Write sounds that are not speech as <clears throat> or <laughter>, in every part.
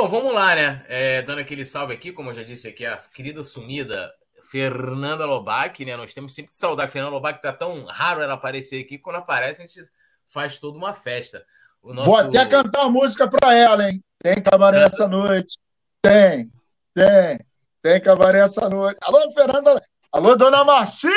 Bom, vamos lá, né? É, dando aquele salve aqui, como eu já disse aqui, a querida sumida Fernanda Lobac, né? Nós temos sempre que saudar a Fernanda Lobac, tá tão raro ela aparecer aqui. Quando aparece, a gente faz toda uma festa. O nosso... Vou até cantar uma música para ela, hein? Tem cabaré essa noite. Tem, tem. Tem cabaré essa noite. Alô, Fernanda. Alô, dona Marcia!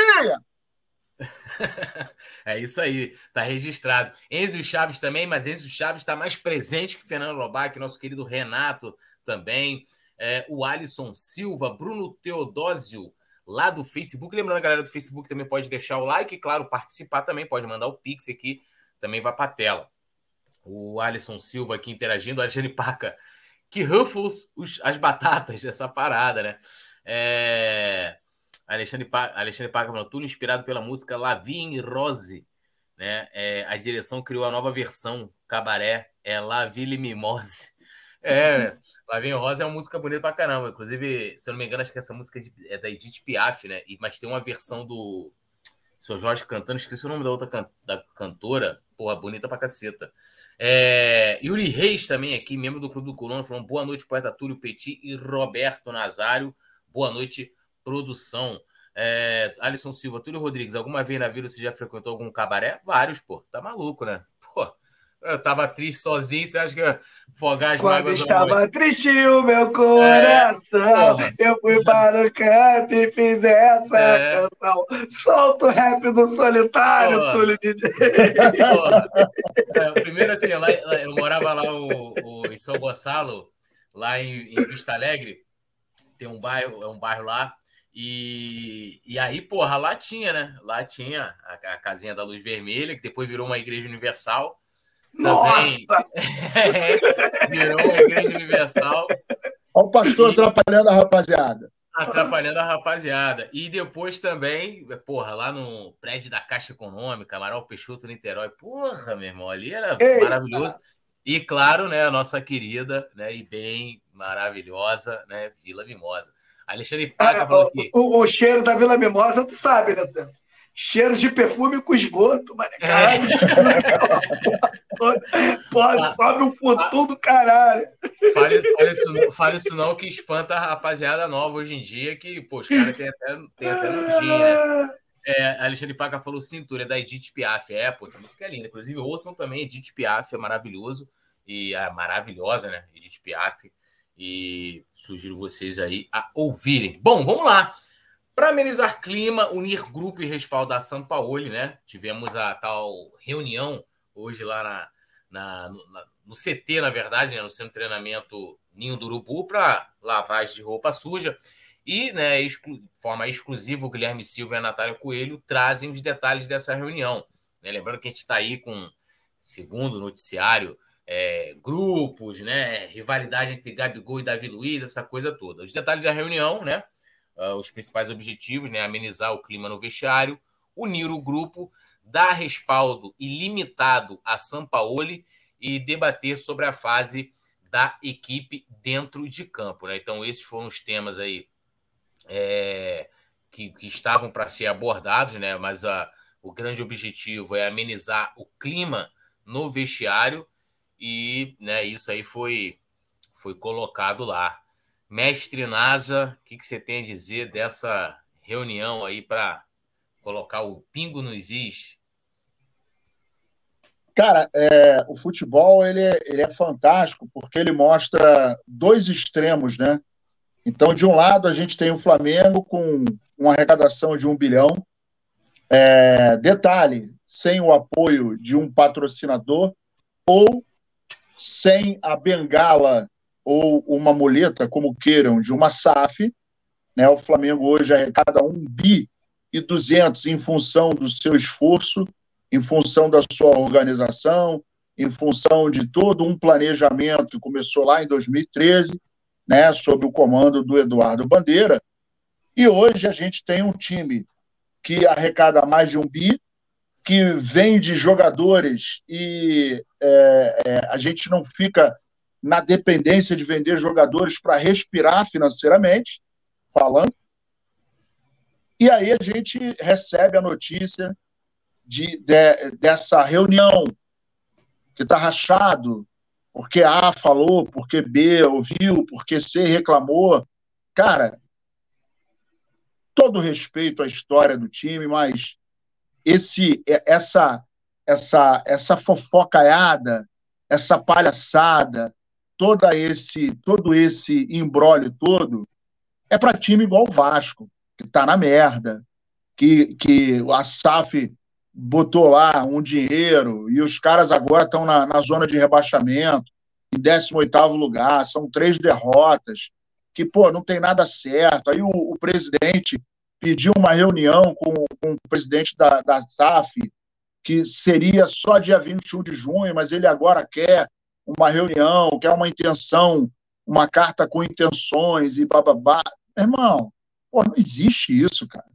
<laughs> é isso aí, tá registrado. Enzo Chaves também, mas Enzo Chaves está mais presente que Fernando Lobac, nosso querido Renato também. É, o Alisson Silva, Bruno Teodósio, lá do Facebook. Lembrando, a galera do Facebook também pode deixar o like, claro, participar também, pode mandar o Pix aqui, também vai para a tela. O Alisson Silva aqui interagindo, a Alexandre Paca, que Ruffles os, as batatas dessa parada, né? É... Alexandre, pa... Alexandre Paca tudo inspirado pela música Lavigne Rose, né? É, a direção criou a nova versão, Cabaré, é La Ville Mimose. <laughs> É, Lavigne Rose é uma música bonita pra caramba. Inclusive, se eu não me engano, acho que essa música é da Edith Piaf, né? Mas tem uma versão do seu Jorge cantando, esqueci o nome da outra can... da cantora, porra, bonita pra caceta. É... Yuri Reis também aqui, membro do Clube do Colono, falando boa noite, poeta Túlio Petit e Roberto Nazário. Boa noite, produção. É... Alisson Silva, Túlio Rodrigues, alguma vez na vida você já frequentou algum cabaré? Vários, pô. Tá maluco, né? <laughs> Pô, eu tava triste sozinho, você acha que eu fogar as Quando mágoas? estava triste o meu coração, é, eu fui para o canto e fiz essa é. canção. Solta o rap do solitário, Porra. Túlio DJ. <laughs> É, primeiro, assim, lá, eu morava lá o, o, em São Gonçalo, lá em, em Vista Alegre, tem um bairro, é um bairro lá, e, e aí, porra, lá tinha, né? Lá tinha a, a casinha da luz vermelha, que depois virou uma igreja universal. Nossa! <laughs> virou uma igreja universal. Olha o pastor e... atrapalhando a rapaziada. Atrapalhando a rapaziada. E depois também, porra, lá no prédio da Caixa Econômica, Amaral Peixoto, Niterói. Porra, meu irmão, ali era Eita. maravilhoso. E claro, né, a nossa querida, né, e bem maravilhosa, né, Vila Mimosa. Alexandre Paca ah, falou aqui. O, o, cheiro da Vila Mimosa, tu sabe, né, Tanto? cheiro de perfume com esgoto, mano. Caralho, <laughs> pode, sobe um putão do caralho. Fale, fale, isso, fale isso não, que espanta a rapaziada nova hoje em dia, que, pô, os caras têm até, tem até nojinho, né? É, Alexandre Paca falou cintura, é da Edith Piaf. É, pô, essa música é linda. Inclusive, ouçam também Edith Piaf, é maravilhoso. E é maravilhosa, né? Edith Piaf. E sugiro vocês aí a ouvirem. Bom, vamos lá. Para amenizar clima, unir grupo e respaldar São Paulo, né? Tivemos a tal reunião hoje lá na, na, na, no CT, na verdade, né? no centro de treinamento Ninho do Urubu, para lavagem de roupa suja. E, né, exclu forma exclusiva, o Guilherme Silva e a Natália Coelho trazem os detalhes dessa reunião. Né? Lembrando que a gente está aí com, segundo o noticiário, é, grupos, né, rivalidade entre Gabigol e Davi Luiz, essa coisa toda. Os detalhes da reunião, né? uh, os principais objetivos, né? Amenizar o clima no vestiário, unir o grupo, dar respaldo ilimitado a Sampaoli e debater sobre a fase da equipe dentro de campo. Né? Então, esses foram os temas aí é, que, que, estavam para ser abordados, né? mas a, o grande objetivo é amenizar o clima no vestiário e né, isso aí foi, foi colocado lá. Mestre NASA, o que, que você tem a dizer dessa reunião aí para colocar o pingo nos is? Cara, é, o futebol ele é, ele é fantástico porque ele mostra dois extremos, né? Então, de um lado, a gente tem o Flamengo com uma arrecadação de um bilhão. É, detalhe, sem o apoio de um patrocinador ou sem a bengala ou uma muleta, como queiram, de uma SAF. Né? O Flamengo hoje arrecada 1 bi e 200 em função do seu esforço, em função da sua organização, em função de todo um planejamento que começou lá em 2013, né, sob o comando do Eduardo Bandeira. E hoje a gente tem um time que arrecada mais de um bi, que vem de jogadores e é, é, a gente não fica na dependência de vender jogadores para respirar financeiramente, falando. E aí a gente recebe a notícia de, de dessa reunião que está rachado, porque A falou, porque B ouviu, porque C reclamou. Cara, todo respeito à história do time, mas esse essa essa essa fofocaiada, essa palhaçada, toda esse todo esse embrólio todo é para time igual o Vasco, que está na merda, que, que a SAF botou lá um dinheiro e os caras agora estão na, na zona de rebaixamento, em 18º lugar, são três derrotas, que, pô, não tem nada certo. Aí o, o presidente pediu uma reunião com, com, o presidente da, da SAF, que seria só dia 21 de junho, mas ele agora quer uma reunião, quer uma intenção, uma carta com intenções e bababá. Irmão, pô, não existe isso, cara.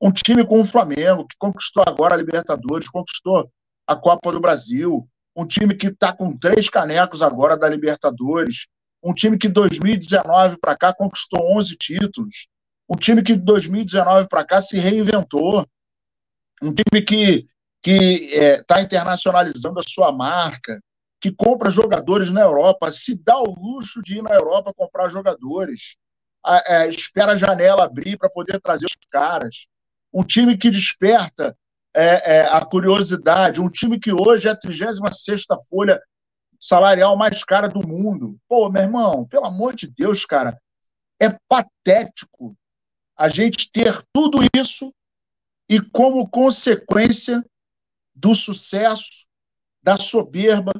Um time como o Flamengo, que conquistou agora a Libertadores, conquistou a Copa do Brasil, um time que está com três canecos agora da Libertadores, um time que 2019 para cá conquistou 11 títulos, um time que de 2019 para cá se reinventou, um time que que está é, internacionalizando a sua marca, que compra jogadores na Europa, se dá o luxo de ir na Europa comprar jogadores, a, a, espera a janela abrir para poder trazer os caras. Um time que desperta é, é, a curiosidade, um time que hoje é a 36 folha salarial mais cara do mundo. Pô, meu irmão, pelo amor de Deus, cara, é patético a gente ter tudo isso e, como consequência do sucesso, da soberba,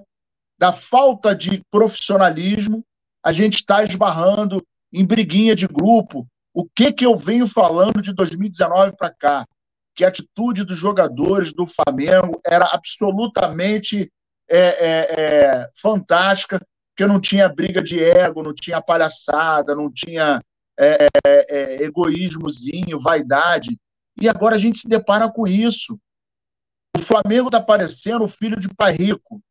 da falta de profissionalismo, a gente está esbarrando em briguinha de grupo. O que, que eu venho falando de 2019 para cá? Que a atitude dos jogadores do Flamengo era absolutamente é, é, é, fantástica, porque não tinha briga de ego, não tinha palhaçada, não tinha é, é, é, egoísmozinho, vaidade. E agora a gente se depara com isso. O Flamengo está parecendo o filho de pai rico,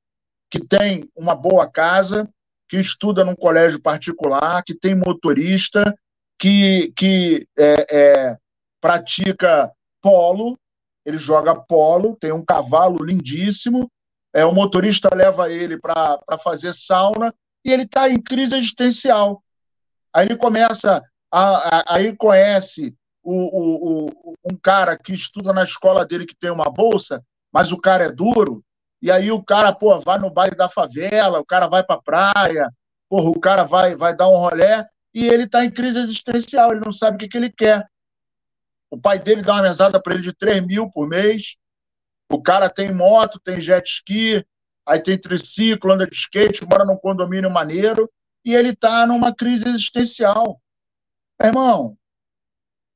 que tem uma boa casa, que estuda num colégio particular, que tem motorista, que, que é, é, pratica polo, ele joga polo, tem um cavalo lindíssimo, é, o motorista leva ele para fazer sauna e ele está em crise existencial. Aí ele começa, aí conhece o, o, o, um cara que estuda na escola dele que tem uma bolsa mas o cara é duro, e aí o cara, pô, vai no baile da favela, o cara vai pra praia, porra, o cara vai, vai dar um rolé, e ele tá em crise existencial, ele não sabe o que, que ele quer. O pai dele dá uma mesada para ele de 3 mil por mês, o cara tem moto, tem jet ski, aí tem triciclo, anda de skate, mora num condomínio maneiro, e ele tá numa crise existencial. Irmão,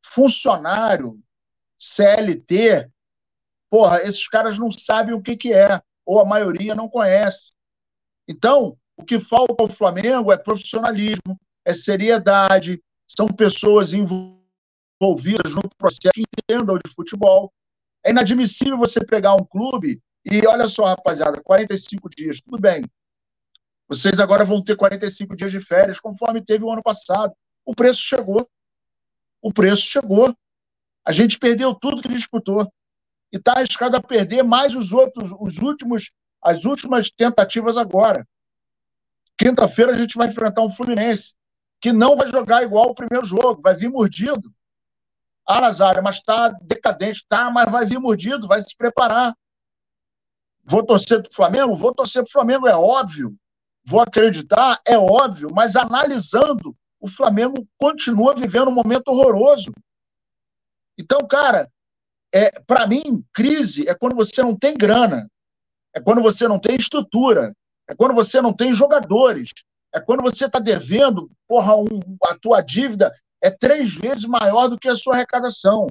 funcionário, CLT, Porra, esses caras não sabem o que, que é, ou a maioria não conhece. Então, o que falta ao Flamengo é profissionalismo, é seriedade, são pessoas envolvidas no processo que entendam de futebol. É inadmissível você pegar um clube e, olha só, rapaziada, 45 dias, tudo bem. Vocês agora vão ter 45 dias de férias, conforme teve o ano passado. O preço chegou. O preço chegou. A gente perdeu tudo que disputou e está arriscado a perder mais os outros, os últimos, as últimas tentativas agora. Quinta-feira a gente vai enfrentar um Fluminense que não vai jogar igual o primeiro jogo, vai vir mordido. Ah, Nazário, mas está decadente, tá, mas vai vir mordido, vai se preparar. Vou torcer para o Flamengo? Vou torcer para o Flamengo, é óbvio. Vou acreditar, é óbvio, mas analisando, o Flamengo continua vivendo um momento horroroso. Então, cara, é, para mim, crise é quando você não tem grana, é quando você não tem estrutura, é quando você não tem jogadores, é quando você está devendo, porra, um, a tua dívida é três vezes maior do que a sua arrecadação.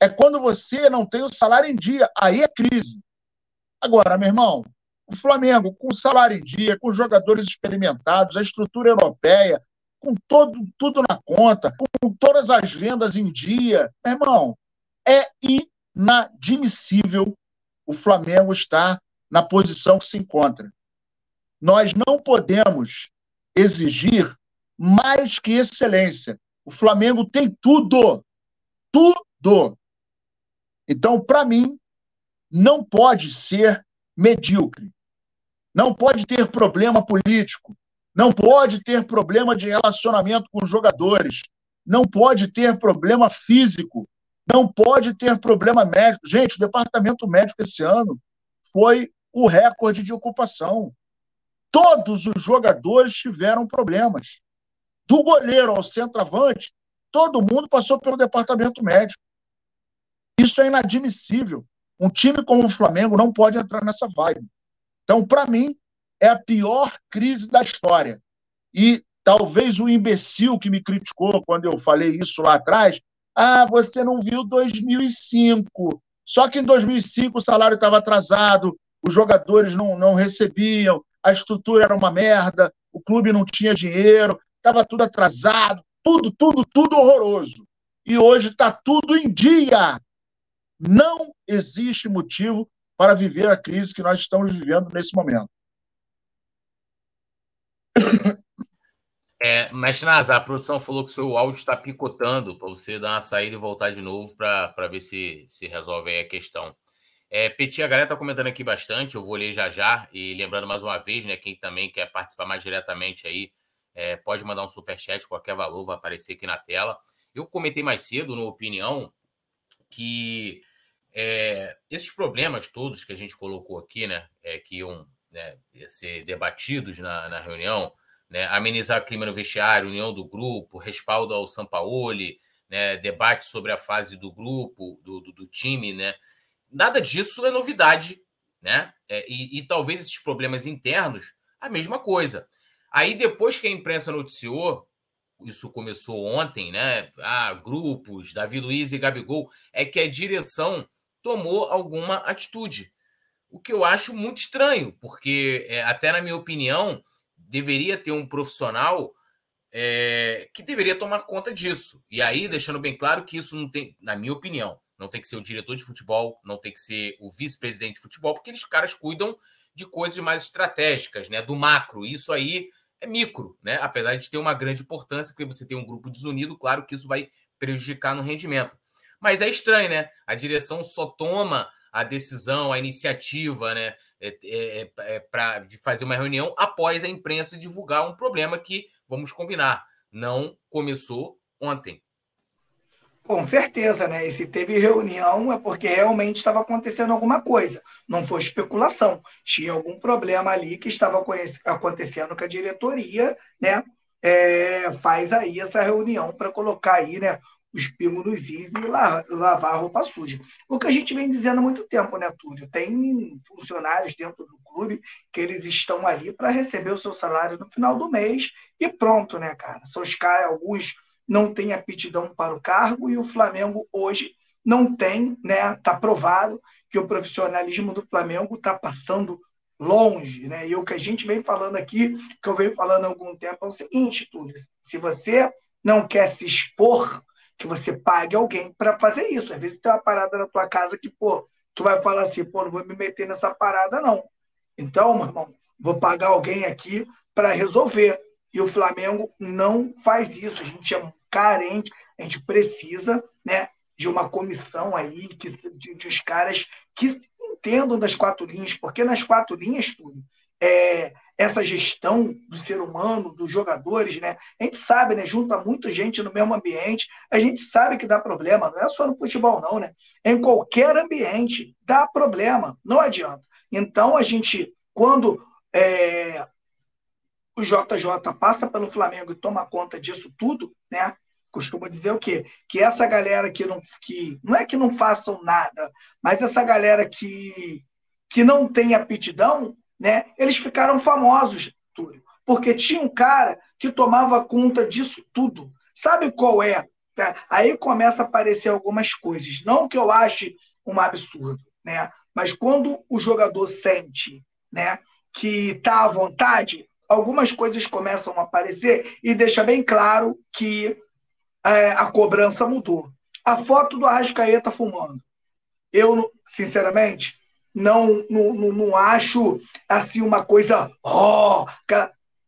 É quando você não tem o salário em dia, aí é crise. Agora, meu irmão, o Flamengo, com salário em dia, com jogadores experimentados, a estrutura europeia, com todo, tudo na conta, com todas as vendas em dia, meu irmão, é inadmissível o Flamengo estar na posição que se encontra. Nós não podemos exigir mais que excelência. O Flamengo tem tudo. Tudo. Então, para mim, não pode ser medíocre. Não pode ter problema político, não pode ter problema de relacionamento com os jogadores, não pode ter problema físico, não pode ter problema médico. Gente, o departamento médico esse ano foi o recorde de ocupação. Todos os jogadores tiveram problemas. Do goleiro ao centroavante, todo mundo passou pelo departamento médico. Isso é inadmissível. Um time como o Flamengo não pode entrar nessa vibe. Então, para mim, é a pior crise da história. E talvez o imbecil que me criticou quando eu falei isso lá atrás, ah, você não viu 2005. Só que em 2005 o salário estava atrasado, os jogadores não, não recebiam, a estrutura era uma merda, o clube não tinha dinheiro, estava tudo atrasado, tudo, tudo, tudo horroroso. E hoje está tudo em dia. Não existe motivo para viver a crise que nós estamos vivendo nesse momento. É, mas, Nasa, a produção falou que o seu áudio está picotando para você dar uma saída e voltar de novo para ver se, se resolve aí a questão. É, Petit, a galera está comentando aqui bastante, eu vou ler já já. E lembrando mais uma vez, né, quem também quer participar mais diretamente aí, é, pode mandar um superchat, qualquer valor vai aparecer aqui na tela. Eu comentei mais cedo, no Opinião, que é, esses problemas todos que a gente colocou aqui, né, é, que iam né, ser debatidos na, na reunião, né, amenizar o clima no vestiário, união do grupo, respaldo ao Sampaoli, né, debate sobre a fase do grupo, do, do, do time, né, nada disso é novidade, né, é, e, e talvez esses problemas internos, a mesma coisa. Aí depois que a imprensa noticiou isso começou ontem, né? Ah, grupos, Davi Luiz e Gabigol, é que a direção tomou alguma atitude. O que eu acho muito estranho, porque, é, até na minha opinião, deveria ter um profissional é, que deveria tomar conta disso. E aí, deixando bem claro que isso não tem, na minha opinião, não tem que ser o diretor de futebol, não tem que ser o vice-presidente de futebol, porque eles caras cuidam de coisas mais estratégicas, né? Do macro. Isso aí é micro, né? Apesar de ter uma grande importância, porque você tem um grupo desunido, claro que isso vai prejudicar no rendimento. Mas é estranho, né? A direção só toma a decisão, a iniciativa, né? É, é, é, é para de fazer uma reunião após a imprensa divulgar um problema que, vamos combinar, não começou ontem. Com certeza, né? E se teve reunião é porque realmente estava acontecendo alguma coisa. Não foi especulação. Tinha algum problema ali que estava acontecendo com a diretoria, né? É, faz aí essa reunião para colocar aí, né? Os pingos nos is e lavar a roupa suja. O que a gente vem dizendo há muito tempo, né, Túlio? Tem funcionários dentro do clube que eles estão ali para receber o seu salário no final do mês e pronto, né, cara? São os caras, alguns não tem aptidão para o cargo e o Flamengo hoje não tem, né? Está provado que o profissionalismo do Flamengo está passando longe, né? E o que a gente vem falando aqui, que eu venho falando há algum tempo, é o seguinte, Túlio: se você não quer se expor, que você pague alguém para fazer isso. Às vezes tem uma parada na tua casa que, pô, tu vai falar assim, pô, não vou me meter nessa parada, não. Então, meu irmão, vou pagar alguém aqui para resolver. E o Flamengo não faz isso. A gente é carente, a gente precisa né, de uma comissão aí, que, de, de os caras que entendam das quatro linhas, porque nas quatro linhas, tudo, é, essa gestão do ser humano, dos jogadores, né? A gente sabe, né? Junta muita gente no mesmo ambiente, a gente sabe que dá problema, não é só no futebol, não, né? Em qualquer ambiente dá problema, não adianta. Então a gente, quando é, o JJ passa pelo Flamengo e toma conta disso tudo, né? Costuma dizer o quê? Que essa galera que não, que não é que não façam nada, mas essa galera que, que não tem aptidão, né? Eles ficaram famosos, Túlio, porque tinha um cara que tomava conta disso tudo. Sabe qual é? Tá? Aí começa a aparecer algumas coisas. Não que eu ache um absurdo, né? Mas quando o jogador sente, né, que está à vontade, algumas coisas começam a aparecer e deixa bem claro que é, a cobrança mudou. A foto do Arrascaeta fumando. Eu, sinceramente, não, não, não acho assim uma coisa. Oh,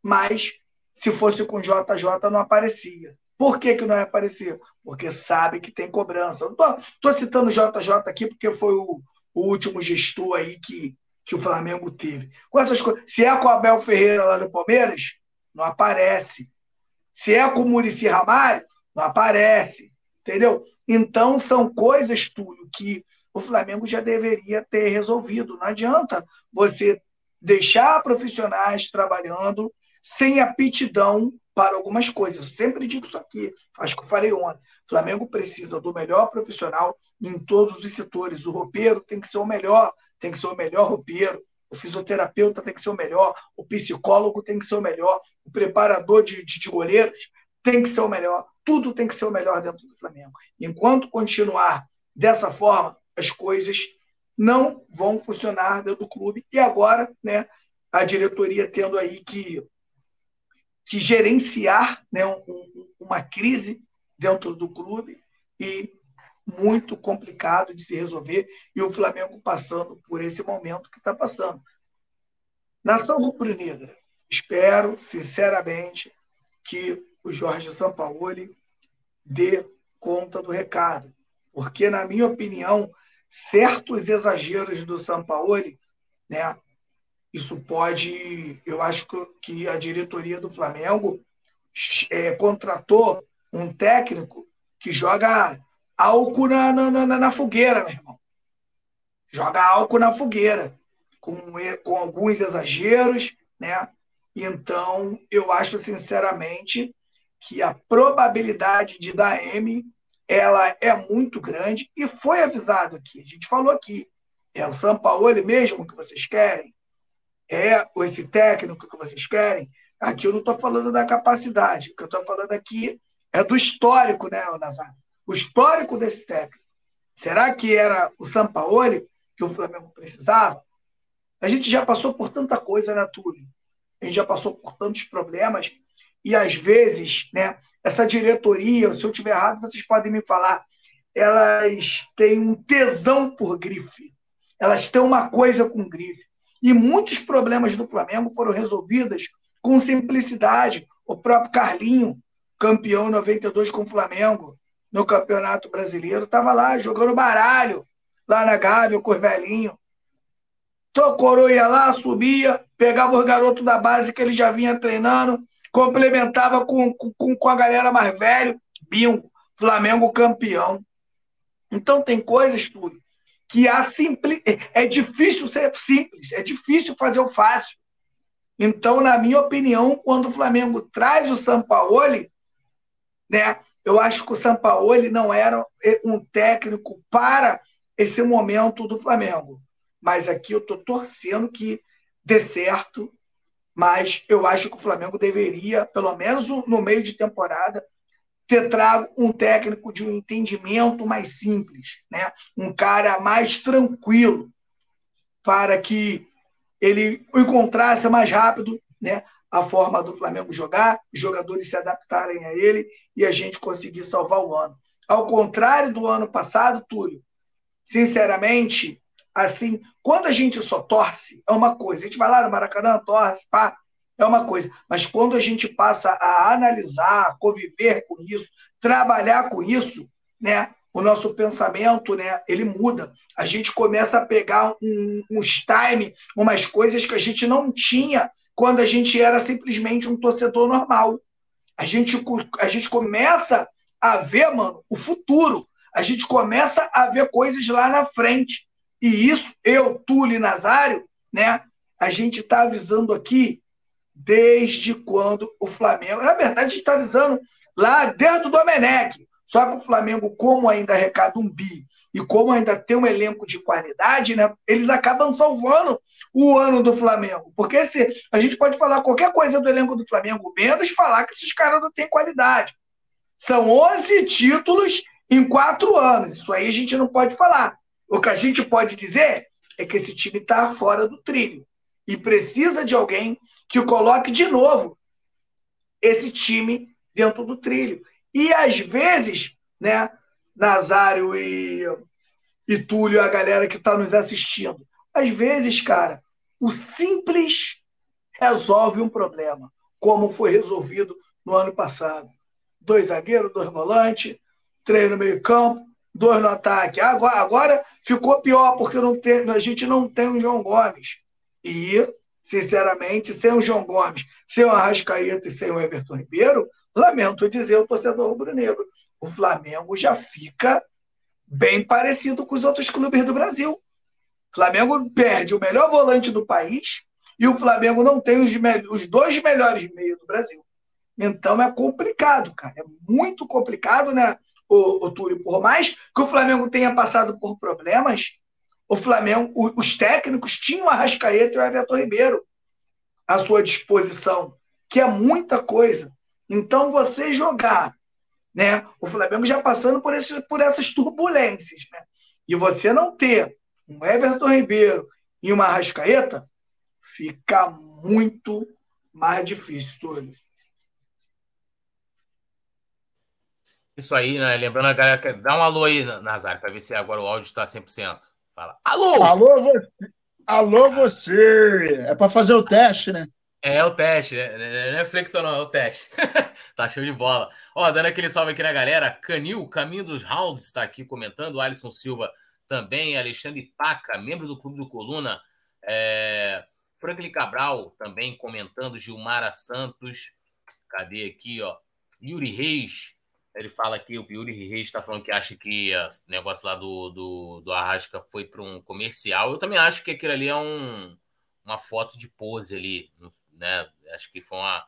mas se fosse com JJ não aparecia. Por que, que não aparecia? Porque sabe que tem cobrança. Estou citando JJ aqui porque foi o, o último gestor aí que, que o Flamengo teve. Com essas coisas. Se é com o Abel Ferreira lá no Palmeiras, não aparece. Se é com o Murici Ramalho, não aparece. Entendeu? Então, são coisas, Túlio, que o Flamengo já deveria ter resolvido. Não adianta você deixar profissionais trabalhando sem aptidão para algumas coisas. Eu sempre digo isso aqui, acho que eu falei ontem. O Flamengo precisa do melhor profissional em todos os setores. O roupeiro tem que ser o melhor, tem que ser o melhor roupeiro. O fisioterapeuta tem que ser o melhor, o psicólogo tem que ser o melhor, o preparador de, de, de goleiros tem que ser o melhor. Tudo tem que ser o melhor dentro do Flamengo. Enquanto continuar dessa forma, as coisas não vão funcionar dentro do clube. E agora, né, a diretoria tendo aí que, que gerenciar né, um, uma crise dentro do clube e muito complicado de se resolver e o Flamengo passando por esse momento que está passando. Nação rubro-negra, espero sinceramente que o Jorge Sampaoli dê conta do recado, porque na minha opinião certos exageros do Sampaoli, né? Isso pode, eu acho que a diretoria do Flamengo é, contratou um técnico que joga álcool na, na, na, na fogueira, meu irmão. Joga álcool na fogueira, com, com alguns exageros, né? Então, eu acho sinceramente que a probabilidade de dar M ela é muito grande e foi avisado aqui. A gente falou aqui. É o São Paulo mesmo que vocês querem? É esse técnico que vocês querem? Aqui eu não estou falando da capacidade. O que eu estou falando aqui é do histórico, né, Nazário? o histórico desse técnico. Será que era o Sampaoli que o Flamengo precisava? A gente já passou por tanta coisa, né, Túlio? A gente já passou por tantos problemas e às vezes, né, essa diretoria, se eu estiver errado, vocês podem me falar, elas têm um tesão por grife. Elas têm uma coisa com grife. E muitos problemas do Flamengo foram resolvidos com simplicidade. O próprio Carlinho, campeão 92 com o Flamengo, no Campeonato Brasileiro, estava lá jogando baralho, lá na Gávea, com os velhinhos. Tocorou ia lá, subia, pegava os garotos da base que ele já vinha treinando, complementava com, com, com a galera mais velha, bingo, Flamengo campeão. Então tem coisas, tudo que é difícil ser simples, é difícil fazer o fácil. Então, na minha opinião, quando o Flamengo traz o Sampaoli, né, eu acho que o Sampaoli não era um técnico para esse momento do Flamengo. Mas aqui eu estou torcendo que dê certo. Mas eu acho que o Flamengo deveria, pelo menos no meio de temporada, ter trago um técnico de um entendimento mais simples, né? um cara mais tranquilo, para que ele encontrasse mais rápido né? a forma do Flamengo jogar, os jogadores se adaptarem a ele e a gente conseguir salvar o ano. Ao contrário do ano passado, Túlio, sinceramente, assim, quando a gente só torce, é uma coisa. A gente vai lá no Maracanã, torce, pá, é uma coisa. Mas quando a gente passa a analisar, conviver com isso, trabalhar com isso, né? O nosso pensamento, né? Ele muda. A gente começa a pegar um, uns time, umas coisas que a gente não tinha quando a gente era simplesmente um torcedor normal. A gente, a gente começa a ver, mano, o futuro. A gente começa a ver coisas lá na frente. E isso, eu, Túlio Nazário, né? A gente está avisando aqui desde quando o Flamengo. Na verdade, a gente está avisando lá desde o Domenech. Só que o Flamengo, como ainda arrecada um bi e como ainda tem um elenco de qualidade, né, eles acabam salvando o ano do Flamengo. Porque se a gente pode falar qualquer coisa do elenco do Flamengo, menos falar que esses caras não têm qualidade. São 11 títulos em quatro anos. Isso aí a gente não pode falar. O que a gente pode dizer é que esse time está fora do trilho e precisa de alguém que coloque de novo esse time dentro do trilho. E às vezes, né, Nazário e, e Túlio, a galera que está nos assistindo, às vezes, cara, o simples resolve um problema, como foi resolvido no ano passado. Dois zagueiros, dois volantes, três no meio-campo, dois no ataque. Agora, agora ficou pior, porque não tem, a gente não tem o João Gomes. E, sinceramente, sem o João Gomes, sem o Arrascaeta e sem o Everton Ribeiro, lamento dizer o torcedor rubro-negro, o Flamengo já fica bem parecido com os outros clubes do Brasil. O Flamengo perde o melhor volante do país e o Flamengo não tem os, os dois melhores meios do Brasil. Então é complicado, cara. É muito complicado, né, o, o Túlio? Por mais que o Flamengo tenha passado por problemas, o Flamengo, os técnicos tinham a Rascaeta e o Everton Ribeiro à sua disposição, que é muita coisa. Então você jogar, né? O Flamengo já passando por, esse, por essas turbulências, né? E você não ter um Everton Ribeiro e uma Rascaeta, fica muito mais difícil, Túlio. Isso aí, né? Lembrando a galera, dá um alô aí, Nazário, para ver se agora o áudio está 100%. Fala, alô! Alô, você! Alô, você! É para fazer o teste, né? É o teste, né? Não é flexão, não, é o teste. <laughs> tá show de bola. Ó, dando aquele salve aqui na galera. Canil, Caminho dos Rounds, está aqui comentando. Alisson Silva também. Alexandre Paca, membro do Clube do Coluna. É... Franklin Cabral também comentando. Gilmara Santos. Cadê aqui, ó? Yuri Reis, ele fala que o Yuri Reis está falando que acha que o negócio lá do, do, do Arrasca foi para um comercial. Eu também acho que aquilo ali é um, uma foto de pose ali, né? Acho que foi uma.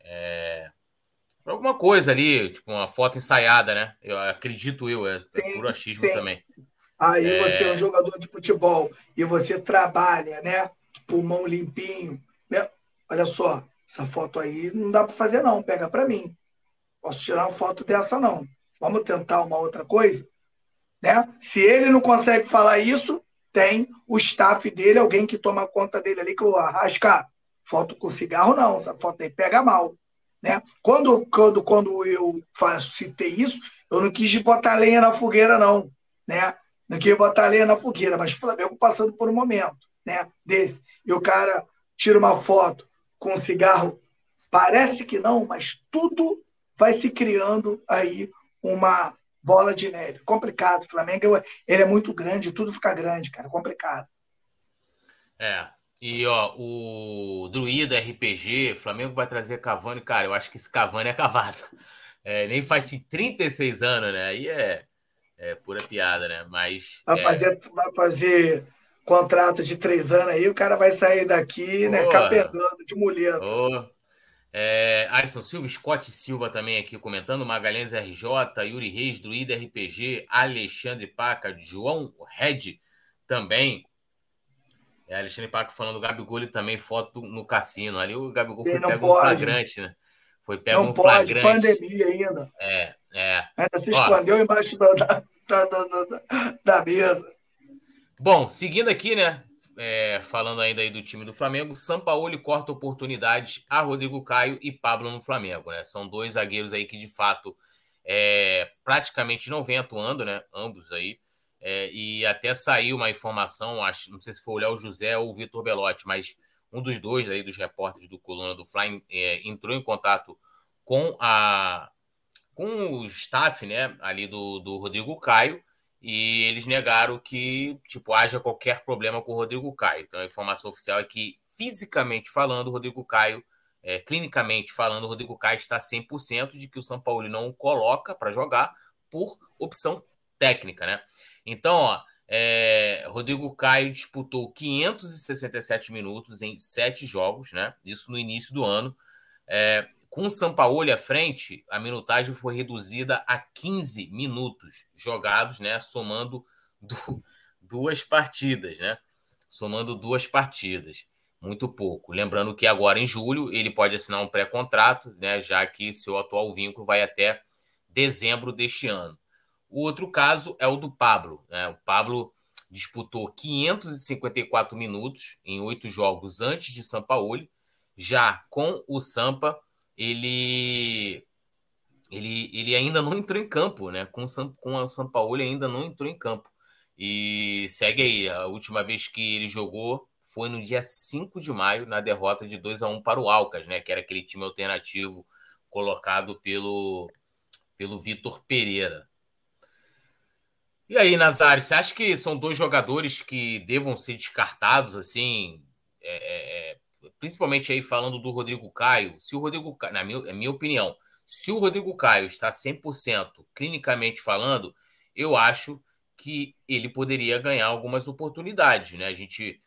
É, alguma coisa ali, tipo uma foto ensaiada, né? Eu acredito eu, é, é puro achismo sim. também. Aí é... você é um jogador de futebol e você trabalha, né? Pulmão limpinho, né? Olha só, essa foto aí não dá para fazer não, pega para mim. Posso tirar uma foto dessa, não. Vamos tentar uma outra coisa? Né? Se ele não consegue falar isso, tem o staff dele, alguém que toma conta dele ali, que o arrasca. Foto com cigarro, não. Essa foto aí pega mal. Né? Quando, quando, quando eu citei isso, eu não quis botar lenha na fogueira, não. Né? Não quis botar lenha na fogueira, mas o Flamengo passando por um momento né, desse. E o cara tira uma foto com cigarro. Parece que não, mas tudo vai se criando aí uma bola de neve. Complicado. O Flamengo ele é muito grande, tudo fica grande, cara. Complicado. É. E ó, o Druida RPG, Flamengo vai trazer Cavani, cara. Eu acho que esse Cavani é cavado. <laughs> É, nem faz 36 anos, né? Aí é, é pura piada, né? Mas. Vai, é... fazer, vai fazer contrato de três anos aí, o cara vai sair daqui, oh, né? Capegando de mulher. Oh, é, Alisson Silva, Scott Silva também aqui comentando, Magalhães RJ, Yuri Reis, Druida RPG, Alexandre Paca, João Red também. É, Alexandre Paca falando, Gabigol também foto no cassino. Ali o Gabigol foi pego um flagrante, né? Foi pego não um pode, flagrante. pandemia ainda. É, é. Ainda se escondeu embaixo da, da, da, da mesa. Bom, seguindo aqui, né? É, falando ainda aí do time do Flamengo, Sampaoli corta oportunidades a Rodrigo Caio e Pablo no Flamengo, né? São dois zagueiros aí que de fato é, praticamente não vem atuando, né? Ambos aí. É, e até saiu uma informação, acho, não sei se foi o Léo José ou o Vitor Belotti, mas um dos dois aí dos repórteres do Coluna do Fly é, entrou em contato com a com o staff, né, ali do, do Rodrigo Caio e eles negaram que, tipo, haja qualquer problema com o Rodrigo Caio. Então, a informação oficial é que, fisicamente falando, o Rodrigo Caio, é, clinicamente falando, o Rodrigo Caio está 100% de que o São Paulo não o coloca para jogar por opção técnica, né? Então, ó, é, Rodrigo Caio disputou 567 minutos em sete jogos, né? Isso no início do ano. É, com o Sampaoli à frente, a minutagem foi reduzida a 15 minutos jogados, né? Somando <laughs> duas partidas, né? Somando duas partidas. Muito pouco. Lembrando que agora em julho ele pode assinar um pré-contrato, né? Já que seu atual vínculo vai até dezembro deste ano. O outro caso é o do Pablo. Né? O Pablo disputou 554 minutos em oito jogos antes de Sampaoli. Já com o Sampa, ele ele, ele ainda não entrou em campo, né? Com, com o São Paulo ele ainda não entrou em campo. E segue aí, a última vez que ele jogou foi no dia 5 de maio, na derrota de 2 a 1 para o Alcas, né? Que era aquele time alternativo colocado pelo, pelo Vitor Pereira. E aí, Nazário, você acha que são dois jogadores que devam ser descartados, assim, é, é, é principalmente aí falando do Rodrigo Caio? Se o Rodrigo Caio, na minha, na minha opinião, se o Rodrigo Caio está 100% clinicamente falando, eu acho que ele poderia ganhar algumas oportunidades, né? A gente,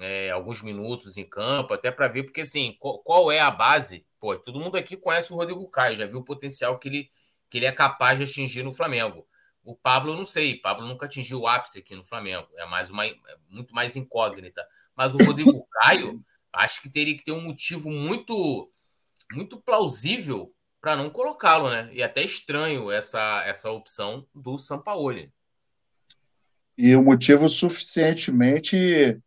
é, alguns minutos em campo, até para ver, porque assim, qual, qual, é a base? Pô, todo mundo aqui conhece o Rodrigo Caio, já viu o potencial que ele, que ele é capaz de atingir no Flamengo. O Pablo, não sei, Pablo nunca atingiu o ápice aqui no Flamengo, é mais uma, é muito mais incógnita. Mas o Rodrigo <laughs> Caio, acho que teria que ter um motivo muito, muito plausível para não colocá-lo, né? E até estranho essa, essa opção do Sampaoli. E o motivo suficientemente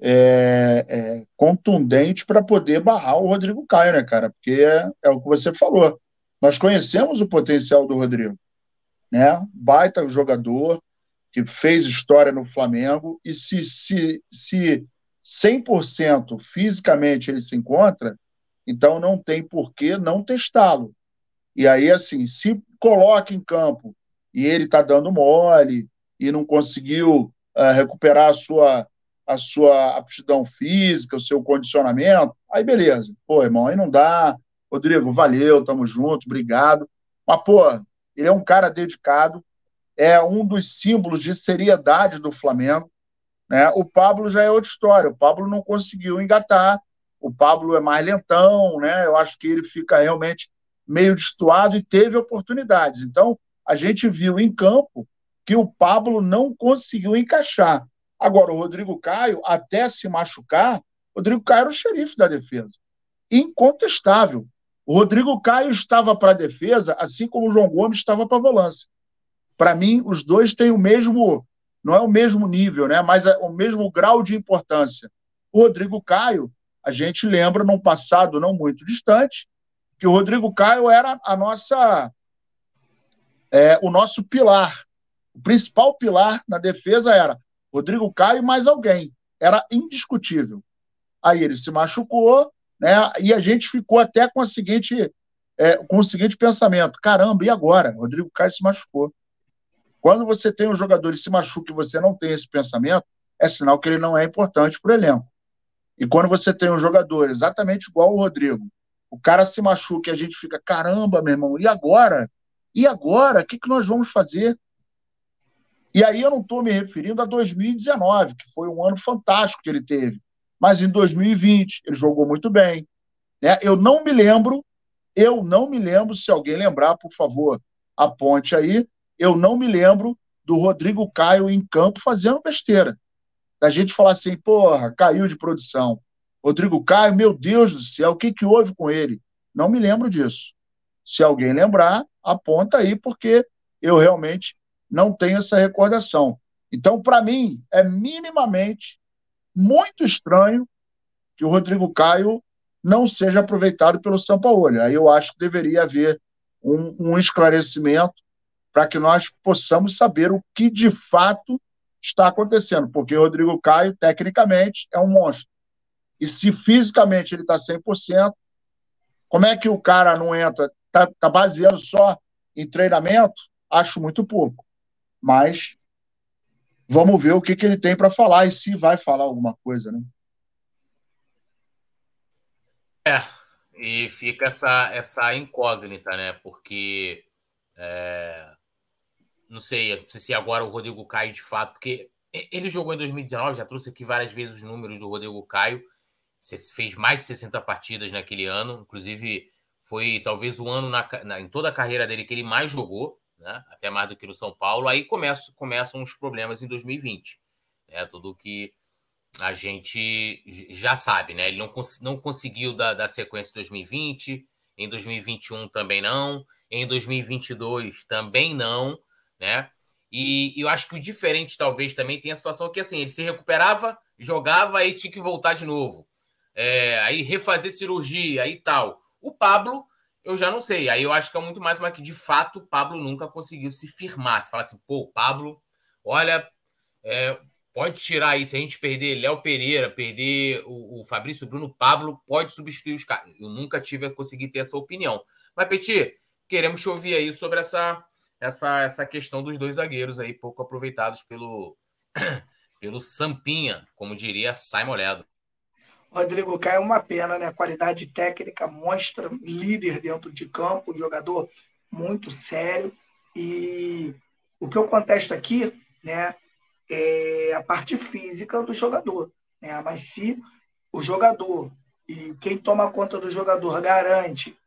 é, é, contundente para poder barrar o Rodrigo Caio, né, cara? Porque é, é, o que você falou. Nós conhecemos o potencial do Rodrigo, né? Baita jogador que fez história no Flamengo e se, se, se 100% fisicamente ele se encontra, então não tem por que não testá-lo. E aí, assim, se coloca em campo e ele está dando mole e não conseguiu uh, recuperar a sua, a sua aptidão física, o seu condicionamento, aí beleza. Pô, irmão, aí não dá. Rodrigo, valeu, tamo junto, obrigado. Mas, pô, ele é um cara dedicado, é um dos símbolos de seriedade do Flamengo. Né? O Pablo já é outra história. O Pablo não conseguiu engatar. O Pablo é mais lentão, né? Eu acho que ele fica realmente meio destoado e teve oportunidades. Então, a gente viu em campo que o Pablo não conseguiu encaixar. Agora, o Rodrigo Caio, até se machucar, Rodrigo Caio era o xerife da defesa. Incontestável. O Rodrigo Caio estava para a defesa, assim como o João Gomes estava para a volância. Para mim, os dois têm o mesmo, não é o mesmo nível, né? mas é o mesmo grau de importância. O Rodrigo Caio, a gente lembra num passado não muito distante, que o Rodrigo Caio era a nossa é, o nosso pilar. O principal pilar na defesa era Rodrigo Caio mais alguém. Era indiscutível. Aí ele se machucou, né? E a gente ficou até com seguinte é, com o seguinte pensamento: caramba, e agora? Rodrigo Caio se machucou. Quando você tem um jogador e se machuca e você não tem esse pensamento, é sinal que ele não é importante para o elenco. E quando você tem um jogador exatamente igual ao Rodrigo, o cara se machuca e a gente fica, caramba, meu irmão, e agora? E agora? O que, que nós vamos fazer? E aí eu não estou me referindo a 2019, que foi um ano fantástico que ele teve. Mas em 2020 ele jogou muito bem. Né? Eu não me lembro, eu não me lembro, se alguém lembrar, por favor, aponte aí, eu não me lembro do Rodrigo Caio em campo fazendo besteira. Da gente falar assim, porra, caiu de produção. Rodrigo Caio, meu Deus do céu, o que, que houve com ele? Não me lembro disso. Se alguém lembrar, aponta aí, porque eu realmente não tenho essa recordação. Então, para mim, é minimamente muito estranho que o Rodrigo Caio não seja aproveitado pelo São Paulo. Aí eu acho que deveria haver um, um esclarecimento para que nós possamos saber o que de fato está acontecendo, porque o Rodrigo Caio, tecnicamente, é um monstro. E se fisicamente ele está 100%, como é que o cara não entra? Está tá baseando só em treinamento? Acho muito pouco. Mas vamos ver o que, que ele tem para falar e se vai falar alguma coisa, né? É, e fica essa, essa incógnita, né? Porque é, não sei, não sei se agora o Rodrigo Caio de fato, porque ele jogou em 2019, já trouxe aqui várias vezes os números do Rodrigo Caio fez mais de 60 partidas naquele ano, inclusive foi talvez o ano na, na, em toda a carreira dele que ele mais jogou, né? até mais do que no São Paulo. Aí começam, começam os problemas em 2020, né? tudo que a gente já sabe, né? Ele não, cons não conseguiu dar sequência em 2020, em 2021 também não, em 2022 também não, né? E, e eu acho que o diferente talvez também tem a situação que assim ele se recuperava, jogava e tinha que voltar de novo é, aí refazer cirurgia e tal. O Pablo, eu já não sei. Aí eu acho que é muito mais uma que, de fato, o Pablo nunca conseguiu se firmar. Se falar assim, pô, Pablo, olha, é, pode tirar aí. Se a gente perder Léo Pereira, perder o, o Fabrício Bruno, Pablo pode substituir os caras. Eu nunca tive a conseguir ter essa opinião. Mas, Petit, queremos te ouvir aí sobre essa, essa, essa questão dos dois zagueiros aí pouco aproveitados pelo, <clears throat> pelo Sampinha, como diria Simon Ledo. Rodrigo Caio é uma pena, né? Qualidade técnica, mostra líder dentro de campo, jogador muito sério. E o que eu contesto aqui, né, é a parte física do jogador, né? Mas se o jogador e quem toma conta do jogador garante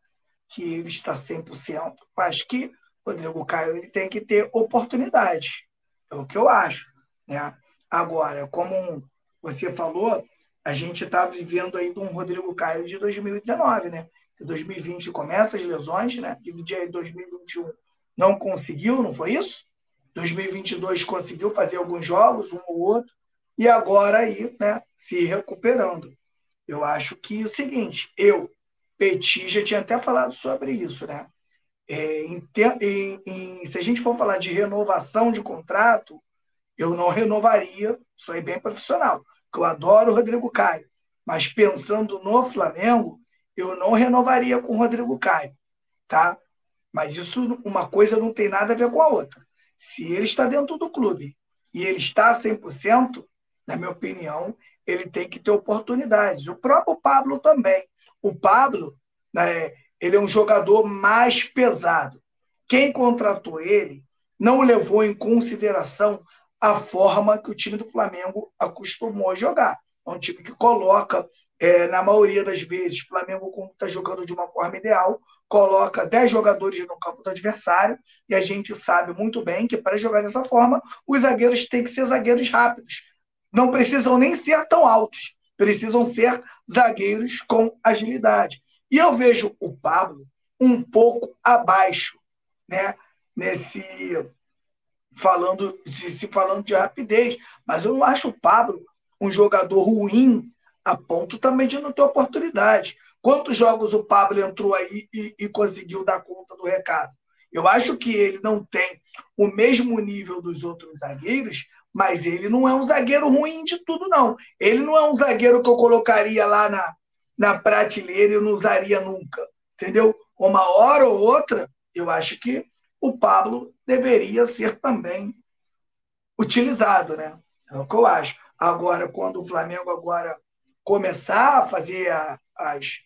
que ele está 100%, acho que Rodrigo Caio ele tem que ter oportunidade. É o que eu acho. Né? Agora, como você falou, a gente está vivendo aí de um Rodrigo Caio de 2019, né? Em 2020 começa as lesões, né? Dividir aí 2021 não conseguiu, não foi isso? 2022 conseguiu fazer alguns jogos, um ou outro, e agora aí, né, se recuperando. Eu acho que é o seguinte, eu, Petit, já tinha até falado sobre isso, né? É, em, em, em, se a gente for falar de renovação de contrato, eu não renovaria, sou bem profissional, que eu adoro o Rodrigo Caio, mas pensando no Flamengo, eu não renovaria com o Rodrigo Caio, tá? Mas isso, uma coisa não tem nada a ver com a outra. Se ele está dentro do clube e ele está 100%, na minha opinião, ele tem que ter oportunidades. O próprio Pablo também. O Pablo, né, ele é um jogador mais pesado. Quem contratou ele não levou em consideração a forma que o time do Flamengo acostumou a jogar. É um time que coloca, é, na maioria das vezes, o Flamengo, está jogando de uma forma ideal, coloca 10 jogadores no campo do adversário, e a gente sabe muito bem que para jogar dessa forma, os zagueiros têm que ser zagueiros rápidos. Não precisam nem ser tão altos, precisam ser zagueiros com agilidade. E eu vejo o Pablo um pouco abaixo, né? Nesse falando se, se falando de rapidez, mas eu não acho o Pablo um jogador ruim a ponto também de não ter oportunidade. Quantos jogos o Pablo entrou aí e, e, conseguiu dar conta do recado? Eu acho que ele não tem o mesmo nível dos outros zagueiros, mas ele não é um zagueiro ruim de tudo, não. Ele não é um zagueiro que eu colocaria lá na, na prateleira eu não usaria nunca. Entendeu? Uma hora ou outra, eu acho que o Pablo deveria ser também utilizado, né? É o que eu acho. Agora, quando o Flamengo agora começar a fazer a, as,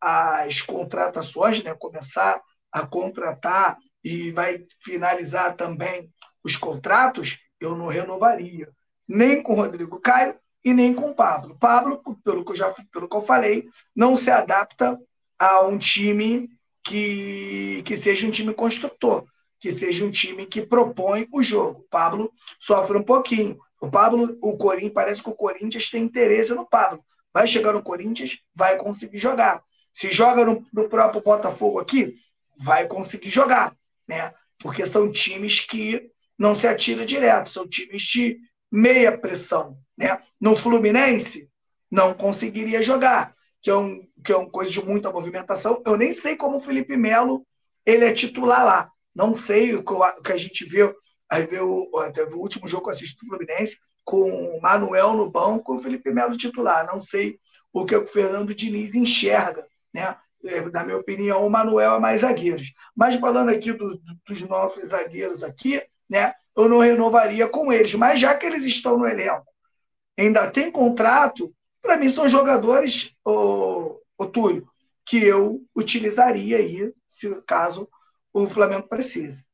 as contratações, né? começar a contratar e vai finalizar também os contratos, eu não renovaria. Nem com o Rodrigo Caio e nem com Pablo. Pablo, pelo que eu já pelo que eu falei, não se adapta a um time que, que seja um time construtor, que seja um time que propõe o jogo. Pablo sofre um pouquinho. O Pablo, o Corinthians, parece que o Corinthians tem interesse no Pablo. Vai chegar no Corinthians, vai conseguir jogar. Se joga no, no próprio Botafogo aqui, vai conseguir jogar, né? Porque são times que não se atiram direto, são times de meia pressão. Né? No Fluminense, não conseguiria jogar, que é, um, que é uma coisa de muita movimentação. Eu nem sei como o Felipe Melo ele é titular lá. Não sei o que a gente viu. Aí viu, o último jogo que eu assisti do Fluminense, com o Manuel no banco e o Felipe Melo titular. Não sei o que o Fernando Diniz enxerga. Né? É, na minha opinião, o Manuel é mais zagueiro. Mas falando aqui do, dos nossos zagueiros aqui, né? Eu não renovaria com eles. Mas já que eles estão no elenco, ainda tem contrato, para mim são jogadores, o Túlio, que eu utilizaria aí, se caso o Flamengo precise.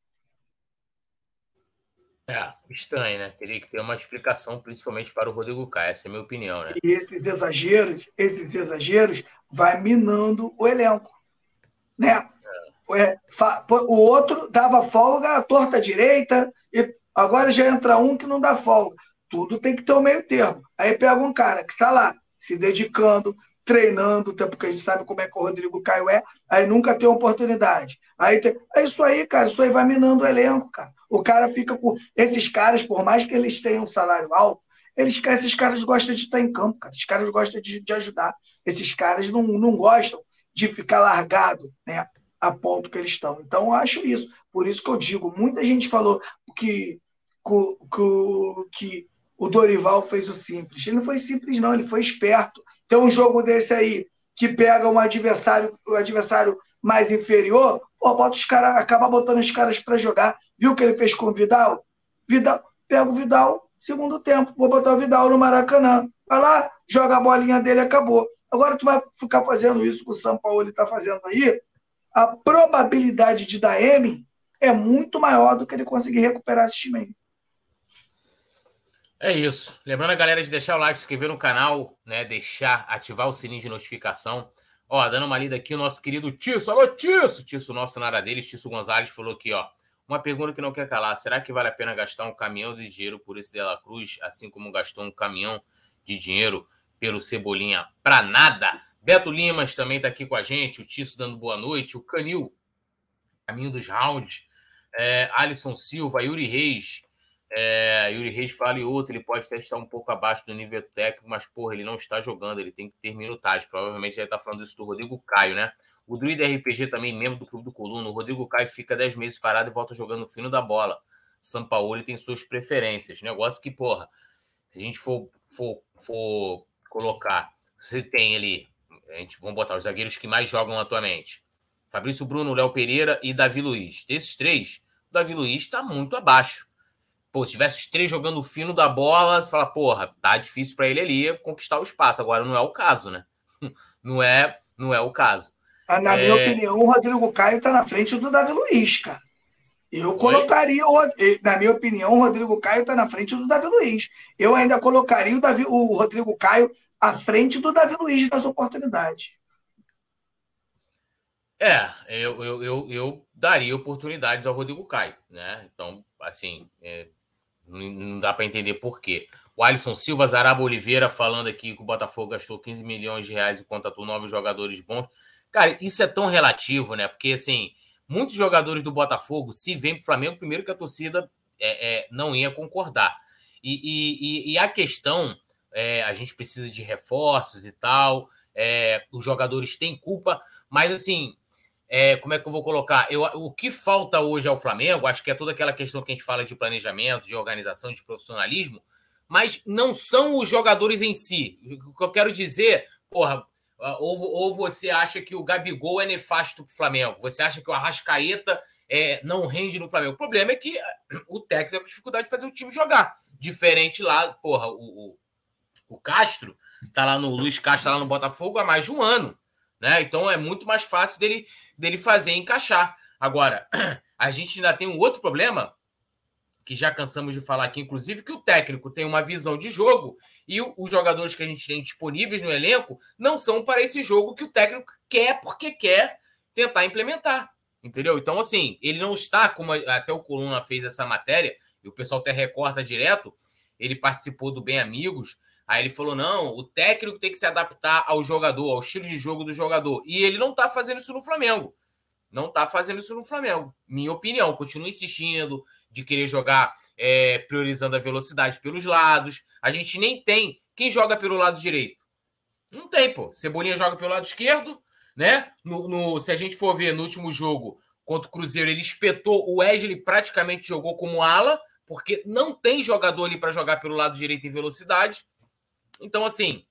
É, estranho, né? Teria que ter uma explicação, principalmente para o Rodrigo Caio, essa é a minha opinião, né? E esses exageros, esses exageros, vai minando o elenco, né? É, o outro dava folga à torta direita, e agora já entra um que não dá folga. Tudo tem que ter um meio termo. Aí pega um cara que está lá, se dedicando, treinando, até porque a gente sabe como é que o Rodrigo Caio é, aí nunca tem oportunidade. Aí tem... É isso aí, cara, isso aí vai minando o elenco, cara. O cara fica com. Esses caras, por mais que eles tenham um salário alto, eles, esses caras gostam de estar em campo, cara. Esses caras gostam de, de ajudar. Esses caras não, não gostam de ficar largado, né? a ponto que eles estão. Então, eu acho isso. Por isso que eu digo, muita gente falou que, que, que o Dorival fez o simples. Ele não foi simples, não, ele foi esperto. Tem um jogo desse aí que pega um adversário, o um adversário mais inferior, pô, bota os caras, acaba botando os caras para jogar. Viu o que ele fez com o Vidal? Vidal, pega o Vidal, segundo tempo, vou botar o Vidal no Maracanã. Vai lá, joga a bolinha dele acabou. Agora tu vai ficar fazendo isso que o São Paulo está fazendo aí, a probabilidade de dar M é muito maior do que ele conseguir recuperar esse time. É isso. Lembrando a galera de deixar o like, se inscrever no canal, né? Deixar, ativar o sininho de notificação. Ó, dando uma lida aqui, o nosso querido Tisso. Alô, Tisso! Tisso, nosso na área dele, Tisso Gonzalez, falou aqui, ó. Uma pergunta que não quer calar. Será que vale a pena gastar um caminhão de dinheiro por esse Dela Cruz, assim como gastou um caminhão de dinheiro pelo Cebolinha para nada? Beto Limas também está aqui com a gente, o Tisso dando boa noite, o Canil, caminho dos rounds, é, Alisson Silva, Yuri Reis, é, Yuri Reis fala e outro, ele pode até estar um pouco abaixo do nível técnico, mas, porra, ele não está jogando, ele tem que ter minutagem. Provavelmente ele está falando isso do Rodrigo Caio, né? O Druida RPG também, membro do Clube do Coluna. O Rodrigo Caio fica 10 meses parado e volta jogando no fino da bola. São Paulo tem suas preferências. Negócio que, porra, se a gente for, for, for colocar, você tem ali, a gente, vamos botar os zagueiros que mais jogam atualmente. Fabrício Bruno, Léo Pereira e Davi Luiz. Desses três, o Davi Luiz está muito abaixo. Pô, se tivesse os três jogando o fino da bola, você fala, porra, tá difícil para ele ali conquistar o espaço. Agora não é o caso, né? <laughs> Não é, não é o caso. Ah, na é... minha opinião, o Rodrigo Caio está na frente do Davi Luiz, cara. Eu colocaria, na minha opinião, o Rodrigo Caio está na frente do Davi Luiz. Eu ainda colocaria o, Davi, o Rodrigo Caio à frente do Davi Luiz nas oportunidades. É, eu, eu, eu, eu daria oportunidades ao Rodrigo Caio, né? Então, assim, é, não dá para entender por quê. O Alisson Silva, Zaraba Oliveira falando aqui que o Botafogo gastou 15 milhões de reais e contratou novos jogadores bons. Cara, isso é tão relativo, né? Porque, assim, muitos jogadores do Botafogo, se vêm para o Flamengo, primeiro que a torcida é, é, não ia concordar. E, e, e a questão, é, a gente precisa de reforços e tal, é, os jogadores têm culpa, mas, assim, é, como é que eu vou colocar? Eu, o que falta hoje ao Flamengo, acho que é toda aquela questão que a gente fala de planejamento, de organização, de profissionalismo, mas não são os jogadores em si. O que eu quero dizer, porra, ou, ou você acha que o Gabigol é nefasto para o Flamengo? Você acha que o Arrascaeta é, não rende no Flamengo? O problema é que o técnico tem dificuldade de fazer o time jogar. Diferente lá, porra, o, o, o Castro tá lá no Luiz Castro tá lá no Botafogo há mais de um ano. Né? Então é muito mais fácil dele, dele fazer encaixar. Agora, <clears throat> a gente ainda tem um outro problema que já cansamos de falar aqui, inclusive, que o técnico tem uma visão de jogo e os jogadores que a gente tem disponíveis no elenco não são para esse jogo que o técnico quer porque quer tentar implementar. Entendeu? Então, assim, ele não está, como até o Coluna fez essa matéria, e o pessoal até recorta direto, ele participou do Bem Amigos, aí ele falou: não, o técnico tem que se adaptar ao jogador, ao estilo de jogo do jogador. E ele não está fazendo isso no Flamengo. Não está fazendo isso no Flamengo. Minha opinião, continua insistindo, de querer jogar é, priorizando a velocidade pelos lados. A gente nem tem quem joga pelo lado direito. Não tem, pô. Cebolinha joga pelo lado esquerdo, né? No, no, se a gente for ver no último jogo contra o Cruzeiro, ele espetou. O Wesley praticamente jogou como ala, porque não tem jogador ali para jogar pelo lado direito em velocidade. Então, assim,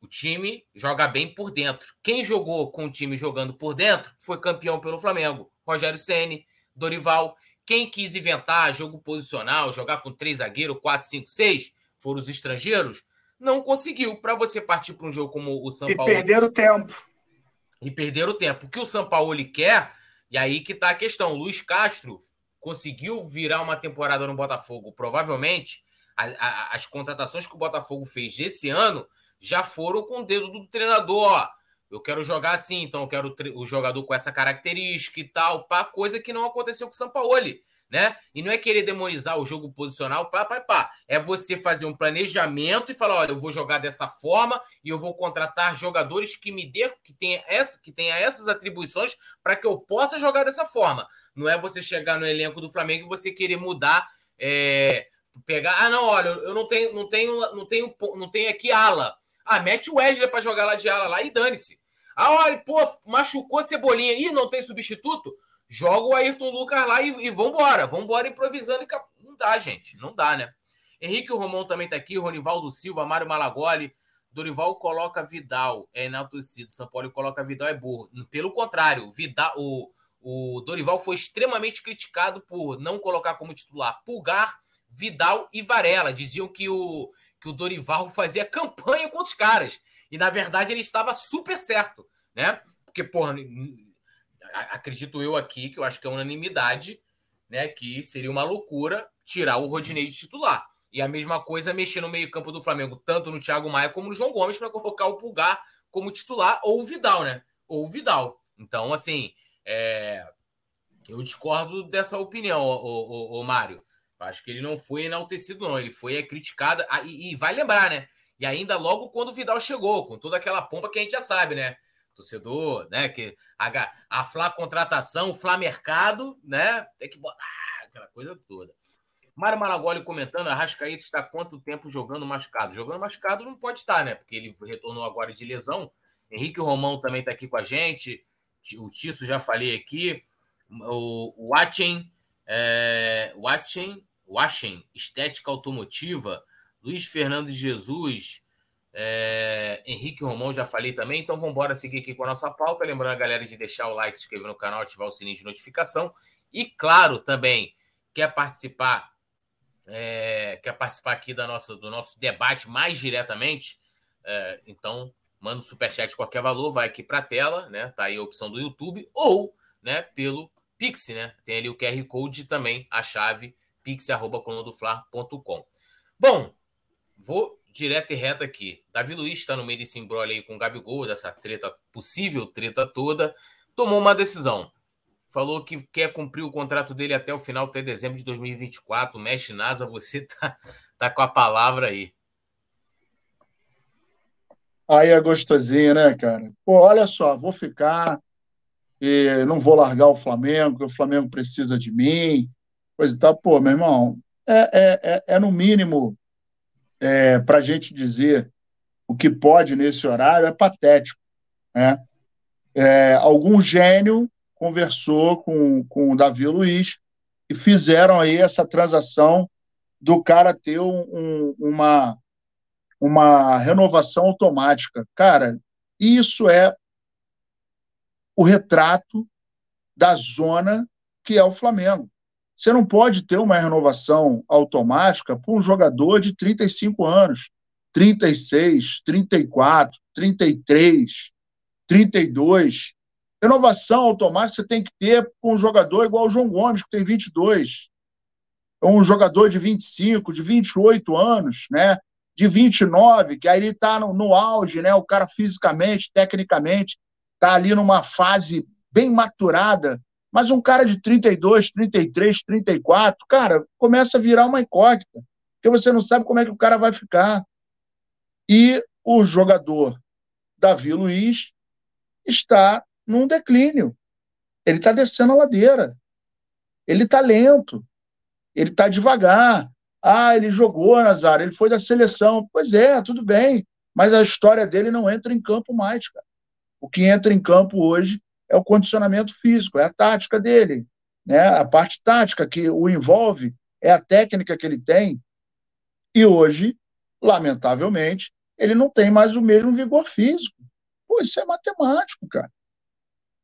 o time joga bem por dentro. Quem jogou com o time jogando por dentro foi campeão pelo Flamengo. Rogério Ceni, Dorival. Quem quis inventar jogo posicional, jogar com três zagueiros, 4, 5, 6, foram os estrangeiros, não conseguiu. Para você partir para um jogo como o São Paulo. E perder o tempo. E perder o tempo. O que o São Paulo quer, e aí que está a questão. O Luiz Castro conseguiu virar uma temporada no Botafogo. Provavelmente, a, a, as contratações que o Botafogo fez esse ano já foram com o dedo do treinador. Ó, eu quero jogar assim, então eu quero o jogador com essa característica e tal, pá, coisa que não aconteceu com o Sampaoli, né? E não é querer demonizar o jogo posicional, pá, pá, pá. É você fazer um planejamento e falar, olha, eu vou jogar dessa forma e eu vou contratar jogadores que me dê, que tenha, essa, que tenha essas atribuições para que eu possa jogar dessa forma. Não é você chegar no elenco do Flamengo e você querer mudar, é, pegar, ah, não, olha, eu não tenho, não tenho, não tenho, não tenho aqui ala. Ah, mete o Wesley para jogar lá de ala lá e dane-se. Ah, olha, pô, machucou a Cebolinha. Ih, não tem substituto? Joga o Ayrton Lucas lá e, e vambora. Vambora improvisando. E... Não dá, gente. Não dá, né? Henrique Romão também tá aqui. Ronivaldo Silva, Mário Malagoli. Dorival coloca Vidal. É enaltecido. São Paulo coloca Vidal é burro. Pelo contrário, Vidal, o, o Dorival foi extremamente criticado por não colocar como titular Pulgar, Vidal e Varela. Diziam que o, que o Dorival fazia campanha contra os caras. E, na verdade, ele estava super certo, né? Porque, porra, acredito eu aqui, que eu acho que é unanimidade, né? Que seria uma loucura tirar o Rodinei de titular. E a mesma coisa mexer no meio-campo do Flamengo, tanto no Thiago Maia como no João Gomes, para colocar o Pulgar como titular, ou o Vidal, né? Ou o Vidal. Então, assim, é... Eu discordo dessa opinião, o, Mário. Acho que ele não foi enaltecido, não. Ele foi criticado. Ah, e, e, vai lembrar, né? E ainda logo quando o Vidal chegou, com toda aquela pompa que a gente já sabe, né? Torcedor, né? Que a, a Flá contratação, o Flá mercado, né? Tem que botar aquela coisa toda. Mário Malagoli comentando, a Rascaíta está quanto tempo jogando machucado? Jogando machucado não pode estar, né? Porque ele retornou agora de lesão. Henrique Romão também está aqui com a gente o Tisso já falei aqui, o Watchen, é, Watchen, Estética Automotiva, Luiz Fernando Jesus, é, Henrique Romão, já falei também. Então vamos embora seguir aqui com a nossa pauta. Lembrando a galera de deixar o like, se inscrever no canal, ativar o sininho de notificação. E claro, também quer participar, é, quer participar aqui da nossa, do nosso debate mais diretamente, é, então manda um superchat de qualquer valor, vai aqui para a tela, né? Tá aí a opção do YouTube, ou né, pelo Pix, né? Tem ali o QR Code também, a chave pix.colunadoflar.com. Bom, vou direto e reto aqui. Davi Luiz está no meio desse embrolho aí com o Gabigol, dessa treta, possível treta toda, tomou uma decisão. Falou que quer cumprir o contrato dele até o final, até dezembro de 2024. Mexe NASA, você tá, tá com a palavra aí. Aí é gostosinho, né, cara? Pô, olha só, vou ficar e não vou largar o Flamengo, o Flamengo precisa de mim, coisa e tal. Pô, meu irmão, é, é, é, é no mínimo é, para a gente dizer o que pode nesse horário, é patético. Né? É, algum gênio conversou com, com o Davi Luiz e fizeram aí essa transação do cara ter um, um, uma, uma renovação automática. Cara, isso é o retrato da zona que é o Flamengo. Você não pode ter uma renovação automática para um jogador de 35 anos, 36, 34, 33, 32. Renovação automática você tem que ter com um jogador igual o João Gomes, que tem 22. Ou um jogador de 25, de 28 anos, né? de 29, que aí ele está no, no, auge, né? O cara fisicamente, tecnicamente, está ali numa fase bem maturada. Mas um cara de 32, 33, 34, cara, começa a virar uma incógnita, porque você não sabe como é que o cara vai ficar. E o jogador Davi Luiz está num declínio. Ele está descendo a ladeira. Ele está lento. Ele está devagar. Ah, ele jogou, Nazar, ele foi da seleção. Pois é, tudo bem, mas a história dele não entra em campo mais, cara. O que entra em campo hoje é o condicionamento físico, é a tática dele, né? A parte tática que o envolve é a técnica que ele tem. E hoje, lamentavelmente, ele não tem mais o mesmo vigor físico. Pô, isso é matemático, cara.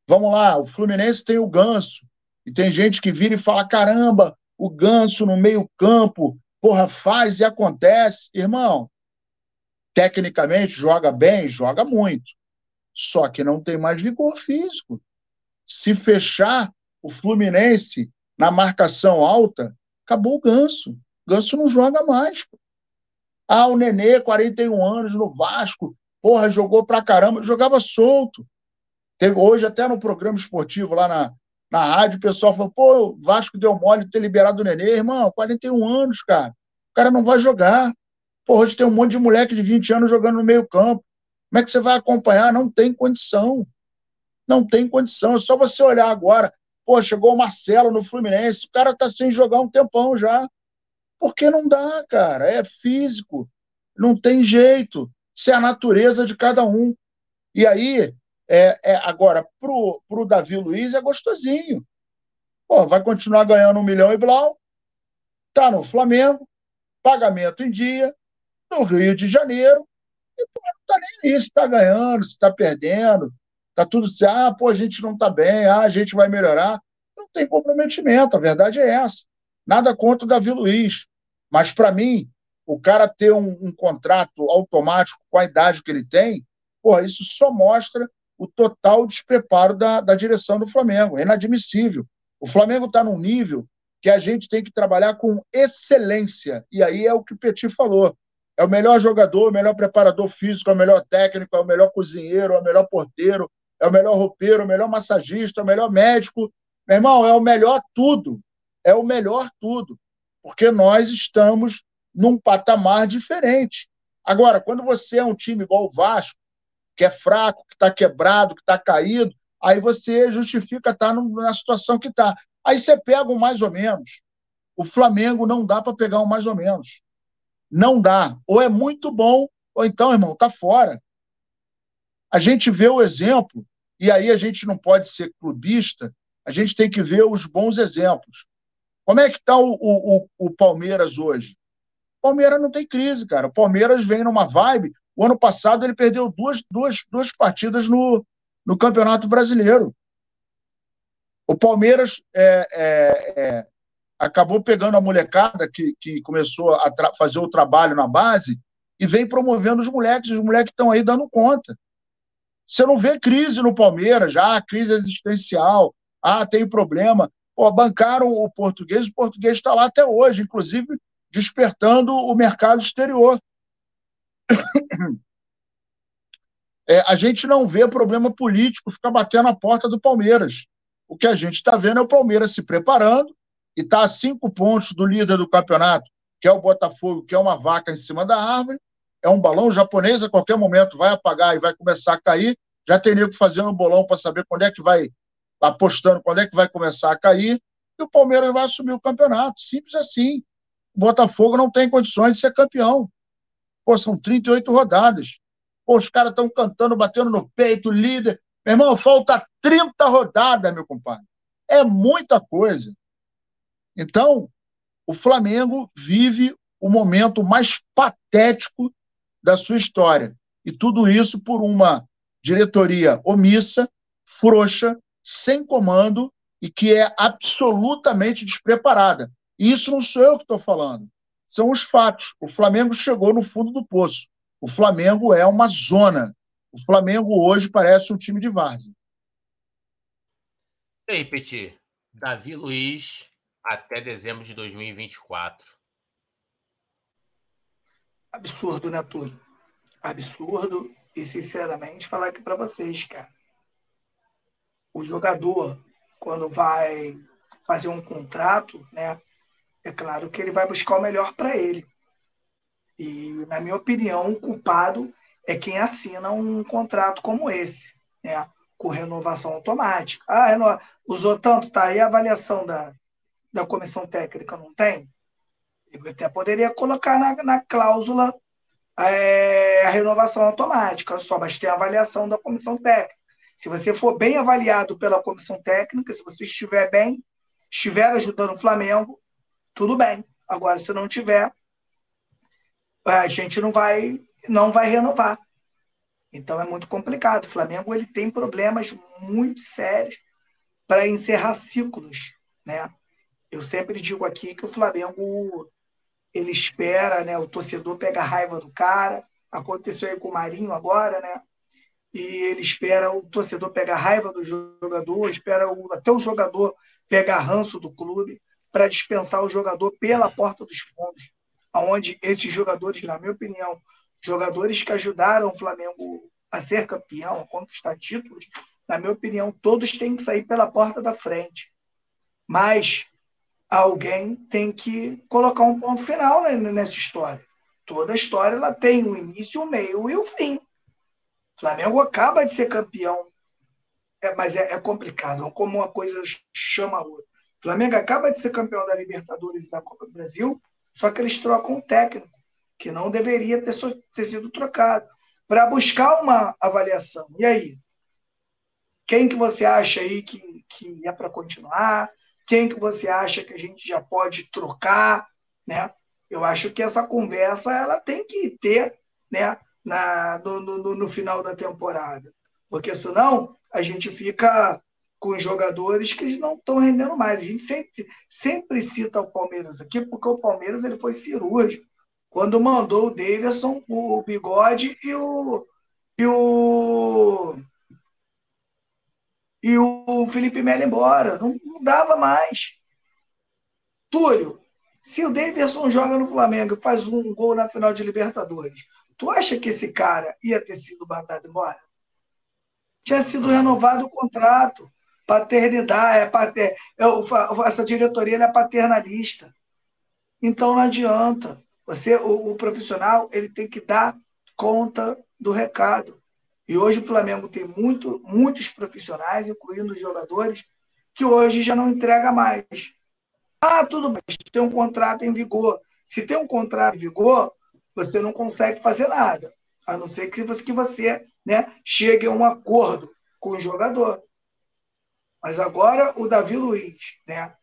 Vamos lá, o Fluminense tem o Ganso. E tem gente que vira e fala: caramba, o Ganso no meio-campo Porra, faz e acontece. Irmão, tecnicamente joga bem, joga muito. Só que não tem mais vigor físico. Se fechar o Fluminense na marcação alta, acabou o ganso. O ganso não joga mais. Ah, o Nenê, 41 anos no Vasco, porra, jogou pra caramba, jogava solto. Teve, hoje, até no programa esportivo lá na, na rádio, o pessoal falou, pô, o Vasco deu mole de ter liberado o Nenê. Irmão, 41 anos, cara. O cara não vai jogar. Pô, hoje tem um monte de moleque de 20 anos jogando no meio campo. Como é que você vai acompanhar? Não tem condição. Não tem condição. É só você olhar agora. Pô, chegou o Marcelo no Fluminense. O cara tá sem jogar um tempão já. Porque não dá, cara. É físico. Não tem jeito. Isso é a natureza de cada um. E aí, é, é, agora, pro, pro Davi Luiz é gostosinho. Pô, vai continuar ganhando um milhão e blau, tá no Flamengo, pagamento em dia, no Rio de Janeiro, e pô, não está nem aí se está ganhando, se está perdendo. tá tudo certo, ah, pô, a gente não está bem, ah, a gente vai melhorar. Não tem comprometimento, a verdade é essa. Nada contra o Davi Luiz. Mas, para mim, o cara ter um, um, contrato automático com a idade que ele tem, porra, isso só mostra o total despreparo da, da direção do Flamengo. É inadmissível. O Flamengo está num nível que a gente tem que trabalhar com excelência. E aí é o que o Petit falou. É o melhor jogador, o melhor preparador físico, é o melhor técnico, é o melhor cozinheiro, é o melhor porteiro, é o melhor roupeiro, é o melhor massagista, é o melhor médico. Meu irmão, é o melhor tudo. É o melhor tudo. Porque nós estamos num patamar diferente. Agora, quando você é um time igual o Vasco, que é fraco, que está quebrado, que está caído, aí você justifica estar tá na situação que está. Aí você pega um mais ou menos. O Flamengo não dá para pegar um mais ou menos. Não dá. Ou é muito bom, ou então, irmão, tá fora. A gente vê o exemplo, e aí a gente não pode ser clubista, a gente tem que ver os bons exemplos. Como é que está o, o, o Palmeiras hoje? O Palmeiras não tem crise, cara. O Palmeiras vem numa vibe. O ano passado ele perdeu duas, duas, duas partidas no, no Campeonato Brasileiro. O Palmeiras é, é, é, acabou pegando a molecada que, que começou a fazer o trabalho na base e vem promovendo os moleques. Os moleques estão aí dando conta. Você não vê crise no Palmeiras, já ah, crise existencial, ah, tem problema. Pô, bancaram o português, o português está lá até hoje, inclusive despertando o mercado exterior. <coughs> É, a gente não vê problema político ficar batendo a porta do Palmeiras. O que a gente está vendo é o Palmeiras se preparando e está a cinco pontos do líder do campeonato, que é o Botafogo, que é uma vaca em cima da árvore. É um balão japonês, a qualquer momento vai apagar e vai começar a cair. Já tem nego fazendo um bolão para saber quando é que vai, apostando quando é que vai começar a cair. E o Palmeiras vai assumir o campeonato. Simples assim. O Botafogo não tem condições de ser campeão. Pô, são 38 rodadas. Pô, os caras estão cantando, batendo no peito, líder. Meu irmão, falta 30 rodadas, meu compadre. É muita coisa. Então, o Flamengo vive o momento mais patético da sua história. E tudo isso por uma diretoria omissa, frouxa, sem comando e que é absolutamente despreparada. E isso não sou eu que estou falando, são os fatos. O Flamengo chegou no fundo do poço. O Flamengo é uma zona. O Flamengo hoje parece um time de várzea. Aí, Petit? Davi Luiz até dezembro de 2024. Absurdo, né, Túlio? Absurdo. E, sinceramente, falar aqui para vocês, cara. O jogador, quando vai fazer um contrato, né? É claro que ele vai buscar o melhor para ele. E, na minha opinião, o culpado é quem assina um contrato como esse, né? com renovação automática. Ah, renova... usou tanto, tá aí a avaliação da, da comissão técnica, não tem? Eu até poderia colocar na, na cláusula é, a renovação automática, só, mas tem a avaliação da comissão técnica. Se você for bem avaliado pela comissão técnica, se você estiver bem, estiver ajudando o Flamengo, tudo bem. Agora, se não tiver, a gente não vai, não vai renovar. Então é muito complicado. O Flamengo ele tem problemas muito sérios para encerrar ciclos, né? Eu sempre digo aqui que o Flamengo ele espera, né? O torcedor pega a raiva do cara. Aconteceu aí com o Marinho agora, né? E ele espera o torcedor pegar raiva do jogador, espera o, até o jogador pegar ranço do clube para dispensar o jogador pela porta dos fundos, aonde esses jogadores, na minha opinião, jogadores que ajudaram o Flamengo a ser campeão, a conquistar títulos, na minha opinião, todos têm que sair pela porta da frente. Mas alguém tem que colocar um ponto final nessa história. Toda história ela tem um início, um meio e o um fim. O Flamengo acaba de ser campeão, é, mas é, é complicado, como uma coisa chama a outra. O Flamengo acaba de ser campeão da Libertadores e da Copa do Brasil, só que eles trocam um técnico que não deveria ter, ter sido trocado para buscar uma avaliação. E aí? Quem que você acha aí que, que é para continuar? Quem que você acha que a gente já pode trocar? Né? Eu acho que essa conversa ela tem que ter né, na, no, no, no final da temporada. Porque senão a gente fica com jogadores que não estão rendendo mais. A gente sempre, sempre cita o Palmeiras aqui, porque o Palmeiras ele foi cirúrgico. Quando mandou o Davidson, o Bigode e o, e o, e o Felipe Melo embora. Não, não dava mais. Túlio, se o Davidson joga no Flamengo e faz um gol na final de Libertadores, tu acha que esse cara ia ter sido mandado embora? Tinha sido renovado o contrato paternidade, é pater, é, essa diretoria é paternalista. Então não adianta. Você, o, o, profissional, ele tem que dar conta do recado. E hoje o Flamengo tem muito, muitos profissionais, incluindo os jogadores, que hoje já não entrega mais. Ah, tudo bem, tem um contrato em vigor. Se tem um contrato em vigor, você não consegue fazer nada, a não ser que você, que você né, chegue a um acordo com o jogador. Mas agora o Davi Luiz, né?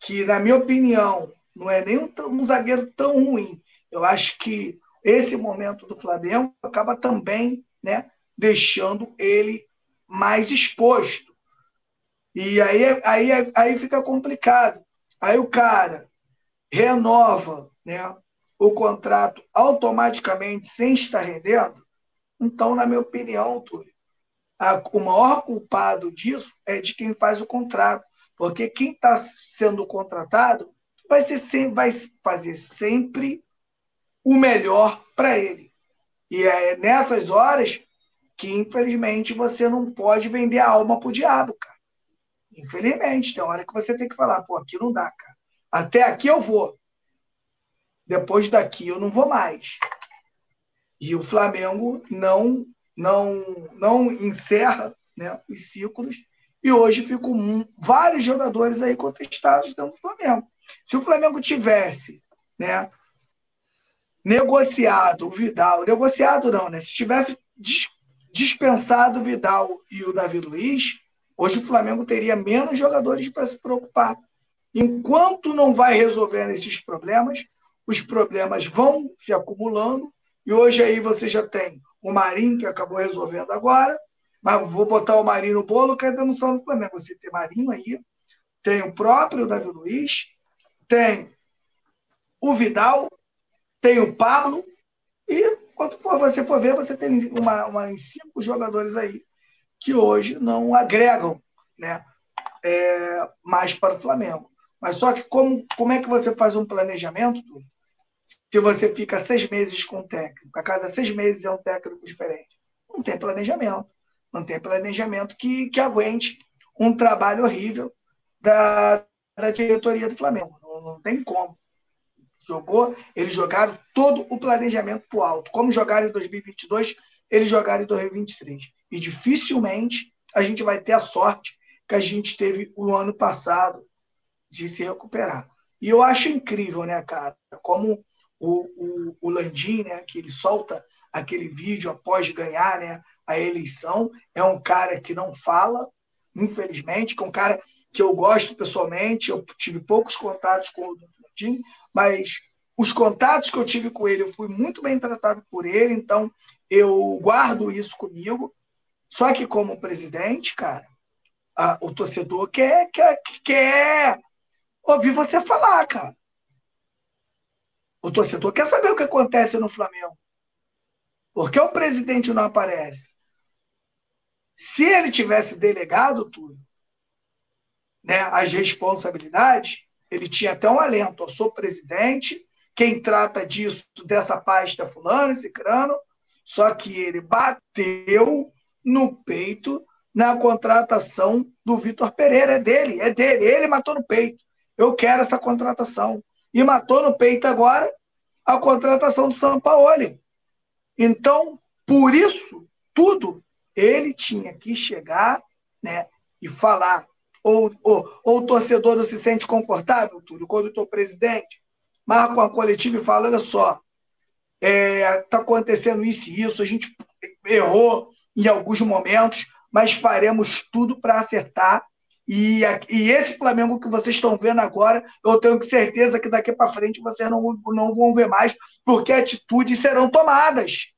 Que, na minha opinião, não é nem um, um zagueiro tão ruim. Eu acho que esse momento do Flamengo acaba também né, deixando ele mais exposto. E aí, aí, aí fica complicado. Aí o cara renova né, o contrato automaticamente sem estar rendendo. Então, na minha opinião, Túlio, a, o maior culpado disso é de quem faz o contrato, porque quem está sendo contratado vai, ser vai fazer sempre o melhor para ele. E é nessas horas que, infelizmente, você não pode vender a alma pro diabo, cara. Infelizmente, tem hora que você tem que falar, pô, aqui não dá, cara. Até aqui eu vou. Depois daqui eu não vou mais. E o Flamengo não não, não encerra né, os ciclos, e hoje ficam vários jogadores aí contestados dentro do Flamengo. Se o Flamengo tivesse né, negociado o Vidal, negociado não, né? Se tivesse dispensado o Vidal e o Davi Luiz, hoje o Flamengo teria menos jogadores para se preocupar. Enquanto não vai resolvendo esses problemas, os problemas vão se acumulando, e hoje aí você já tem o Marinho, que acabou resolvendo agora, mas vou botar o Marinho no bolo, que é demissão do Flamengo. Você tem Marinho aí, tem o próprio Davi Luiz, tem o Vidal, tem o Pablo, e quando for, você for ver, você tem uma, uma, cinco jogadores aí que hoje não agregam né, é, mais para o Flamengo. Mas só que como, como é que você faz um planejamento, se você fica seis meses com um técnico, a cada seis meses é um técnico diferente. Não tem planejamento. Não tem planejamento que, que aguente um trabalho horrível da, da diretoria do Flamengo. Não, não tem como. Jogou, eles jogaram todo o planejamento para o alto. Como jogaram em 2022, eles jogaram em 2023. E dificilmente a gente vai ter a sorte que a gente teve o ano passado de se recuperar. E eu acho incrível, né, cara? Como o, o, o Landim, né, que ele solta aquele vídeo após ganhar né, a eleição, é um cara que não fala, infelizmente, que é um cara que eu gosto pessoalmente, eu tive poucos contatos com o Mas os contatos que eu tive com ele, eu fui muito bem tratado por ele, então eu guardo isso comigo. Só que como presidente, cara, a, o torcedor quer, quer, quer ouvir você falar, cara. O torcedor quer saber o que acontece no Flamengo. Por que o presidente não aparece? Se ele tivesse delegado tudo, né, as responsabilidades, ele tinha até um alento. Eu sou presidente, quem trata disso, dessa pasta é fulano, esse crano, só que ele bateu no peito na contratação do Vitor Pereira. É dele, é dele. Ele matou no peito. Eu quero essa contratação e matou no peito agora a contratação do São Paulo. Então, por isso, tudo, ele tinha que chegar né, e falar. Ou, ou, ou o torcedor não se sente confortável, Túlio, quando o presidente marca uma coletiva e fala: olha só, está é, tá acontecendo isso e isso, a gente errou em alguns momentos, mas faremos tudo para acertar e, e esse Flamengo que vocês estão vendo agora, eu tenho certeza que daqui para frente vocês não, não vão ver mais, porque atitudes serão tomadas.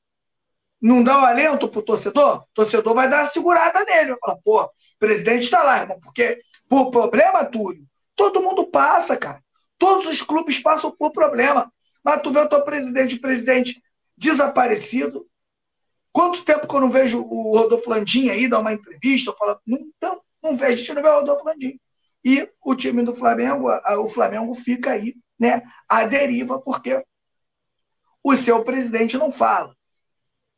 não dá um alento pro torcedor? O torcedor vai dar uma segurada nele. Vai falar, pô, presidente está lá, irmão, porque por problema, Túlio, todo mundo passa, cara. Todos os clubes passam por problema. Mas tu vê o teu presidente, o presidente desaparecido. Quanto tempo que eu não vejo o Rodolfo Landim aí dar uma entrevista, falar, não, não, não vejo, a gente não vê o Rodolfo Landim. E o time do Flamengo, o Flamengo fica aí, né, à deriva, porque o seu presidente não fala.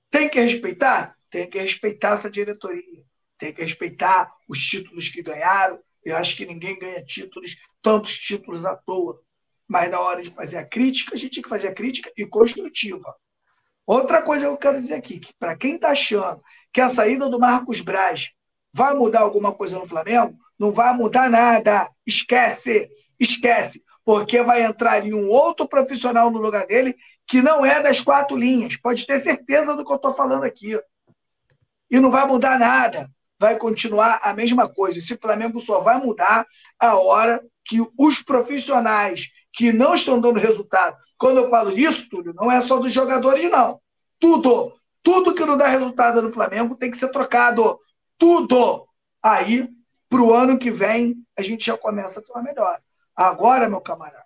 Tem que respeitar? Tem que respeitar essa diretoria. Tem que respeitar os títulos que ganharam, eu acho que ninguém ganha títulos, tantos títulos à toa. Mas na hora de fazer a crítica, a gente tem que fazer a crítica e construtiva. Outra coisa que eu quero dizer aqui, que para quem está achando que a saída do Marcos Braz vai mudar alguma coisa no Flamengo, não vai mudar nada. Esquece, esquece. Porque vai entrar ali um outro profissional no lugar dele que não é das quatro linhas. Pode ter certeza do que eu estou falando aqui. E não vai mudar nada vai continuar a mesma coisa. Esse Flamengo só vai mudar a hora que os profissionais que não estão dando resultado. Quando eu falo isso, Túlio, não é só dos jogadores, não. Tudo. Tudo que não dá resultado no Flamengo tem que ser trocado. Tudo. Aí, para o ano que vem, a gente já começa a ter uma melhora. Agora, meu camarada,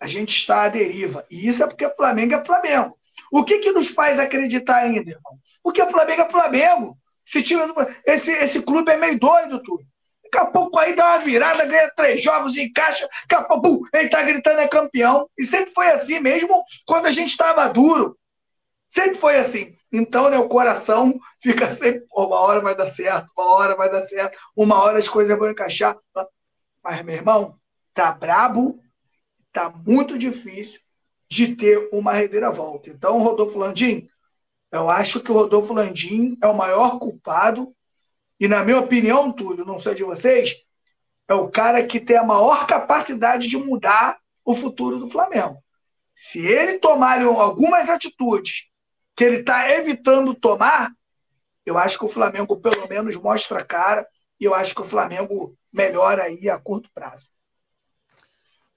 a gente está à deriva. E isso é porque Flamengo é Flamengo. O que, que nos faz acreditar ainda, irmão? Porque Flamengo é Flamengo. Esse, time, esse, esse clube é meio doido, tudo. Daqui a pouco aí dá uma virada, ganha três jogos, encaixa, daqui a pouco ele tá gritando é campeão. E sempre foi assim, mesmo quando a gente estava duro. Sempre foi assim. Então, né, o coração <laughs> fica sempre, uma hora vai dar certo, uma hora vai dar certo, uma hora as coisas vão encaixar. Mas, meu irmão, tá brabo, tá muito difícil de ter uma reviravolta. Então, Rodolfo Landim, eu acho que o Rodolfo Landim é o maior culpado. E, na minha opinião, Túlio, não sei de vocês, é o cara que tem a maior capacidade de mudar o futuro do Flamengo. Se ele tomar algumas atitudes que ele está evitando tomar, eu acho que o Flamengo, pelo menos, mostra a cara e eu acho que o Flamengo melhora aí a curto prazo.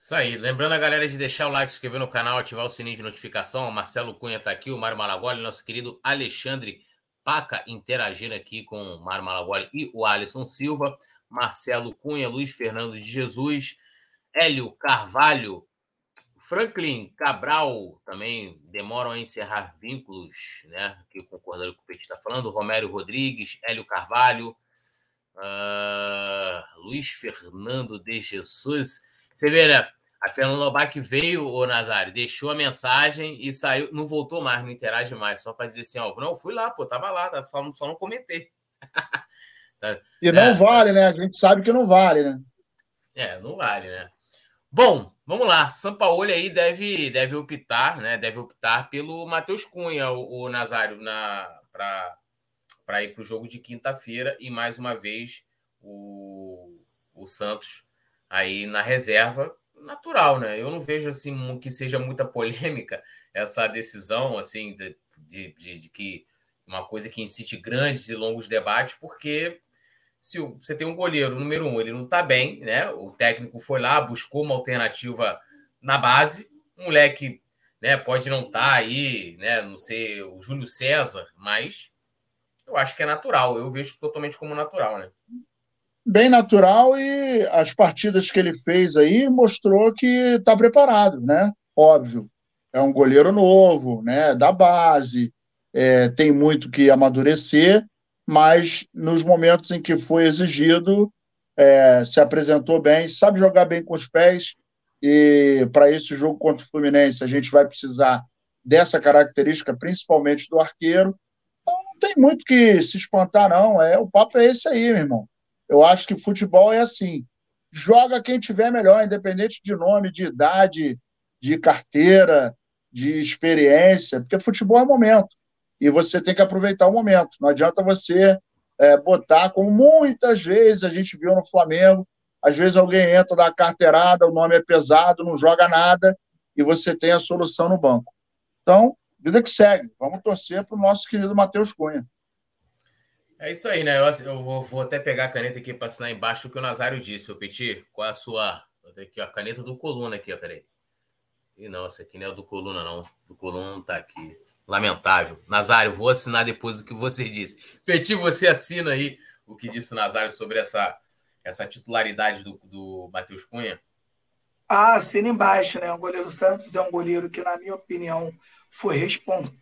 Isso aí. Lembrando a galera de deixar o like, se inscrever no canal, ativar o sininho de notificação. O Marcelo Cunha está aqui, o Mário Malagoli, nosso querido Alexandre Paca interagindo aqui com o Mário Malagoli e o Alisson Silva. Marcelo Cunha, Luiz Fernando de Jesus, Hélio Carvalho, Franklin Cabral também demoram a encerrar vínculos, né? Aqui concordando com o que está falando. Romério Rodrigues, Hélio Carvalho, uh, Luiz Fernando de Jesus. Você vê, né? A Fernanda Lobac veio, o Nazário, deixou a mensagem e saiu, não voltou mais, não interage mais, só para dizer assim, ó, não, fui lá, pô, tava lá, só, não, só não comentei. e não é, vale, né? A gente sabe que não vale, né? É, não vale, né? Bom, vamos lá. Sampaoli aí deve, deve optar, né? Deve optar pelo Matheus Cunha, o, o Nazário, para ir para o jogo de quinta-feira e mais uma vez o, o Santos aí na reserva, natural, né? Eu não vejo assim que seja muita polêmica essa decisão, assim, de, de, de, que uma coisa que incite grandes e longos debates, porque se você tem um goleiro número um, ele não está bem, né? O técnico foi lá, buscou uma alternativa na base, um moleque, né? Pode não estar tá aí, né? Não sei, o Júlio César, mas eu acho que é natural. Eu vejo totalmente como natural, né? Bem natural e as partidas que ele fez aí mostrou que está preparado, né? Óbvio, é um goleiro novo, né? Da base, é, tem muito que amadurecer, mas nos momentos em que foi exigido, é, se apresentou bem, sabe jogar bem com os pés. E para esse jogo contra o Fluminense, a gente vai precisar dessa característica, principalmente do arqueiro. Então, não tem muito que se espantar, não. É, o papo é esse aí, meu irmão. Eu acho que futebol é assim: joga quem tiver melhor, independente de nome, de idade, de carteira, de experiência, porque futebol é momento. E você tem que aproveitar o momento. Não adianta você é, botar, como muitas vezes a gente viu no Flamengo, às vezes alguém entra da carteirada, o nome é pesado, não joga nada, e você tem a solução no banco. Então, vida que segue. Vamos torcer para o nosso querido Matheus Cunha. É isso aí, né? Eu, eu vou, vou, até pegar a caneta aqui para assinar embaixo o que o Nazário disse, o Petit. Qual a sua. Aqui, a caneta do Coluna aqui, ó, peraí. E não, essa aqui não é do Coluna, não. Do Coluna não tá aqui. Lamentável. Nazário, vou assinar depois o que você disse. Peti, você assina aí o que disse o Nazário sobre essa, essa titularidade do, do Matheus Cunha? Ah, assina embaixo, né? O goleiro Santos é um goleiro que, na minha opinião, foi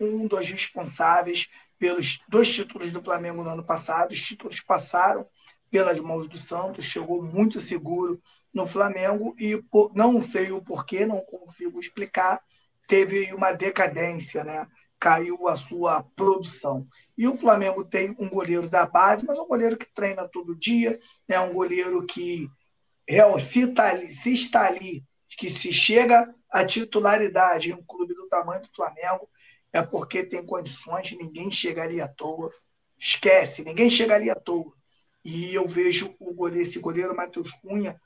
um dos responsáveis pelos dois títulos do Flamengo no ano passado. Os títulos passaram pelas mãos do Santos, chegou muito seguro no Flamengo e não sei o porquê, não consigo explicar, teve uma decadência, né? Caiu a sua produção. E o Flamengo tem um goleiro da base, mas um goleiro que treina todo dia, é né? um goleiro que se está ali, se está ali, que se chega à titularidade em um clube do tamanho do Flamengo, é porque tem condições, ninguém chegaria à toa. Esquece, ninguém chegaria à toa. E eu vejo o goleiro, esse goleiro Matheus Cunha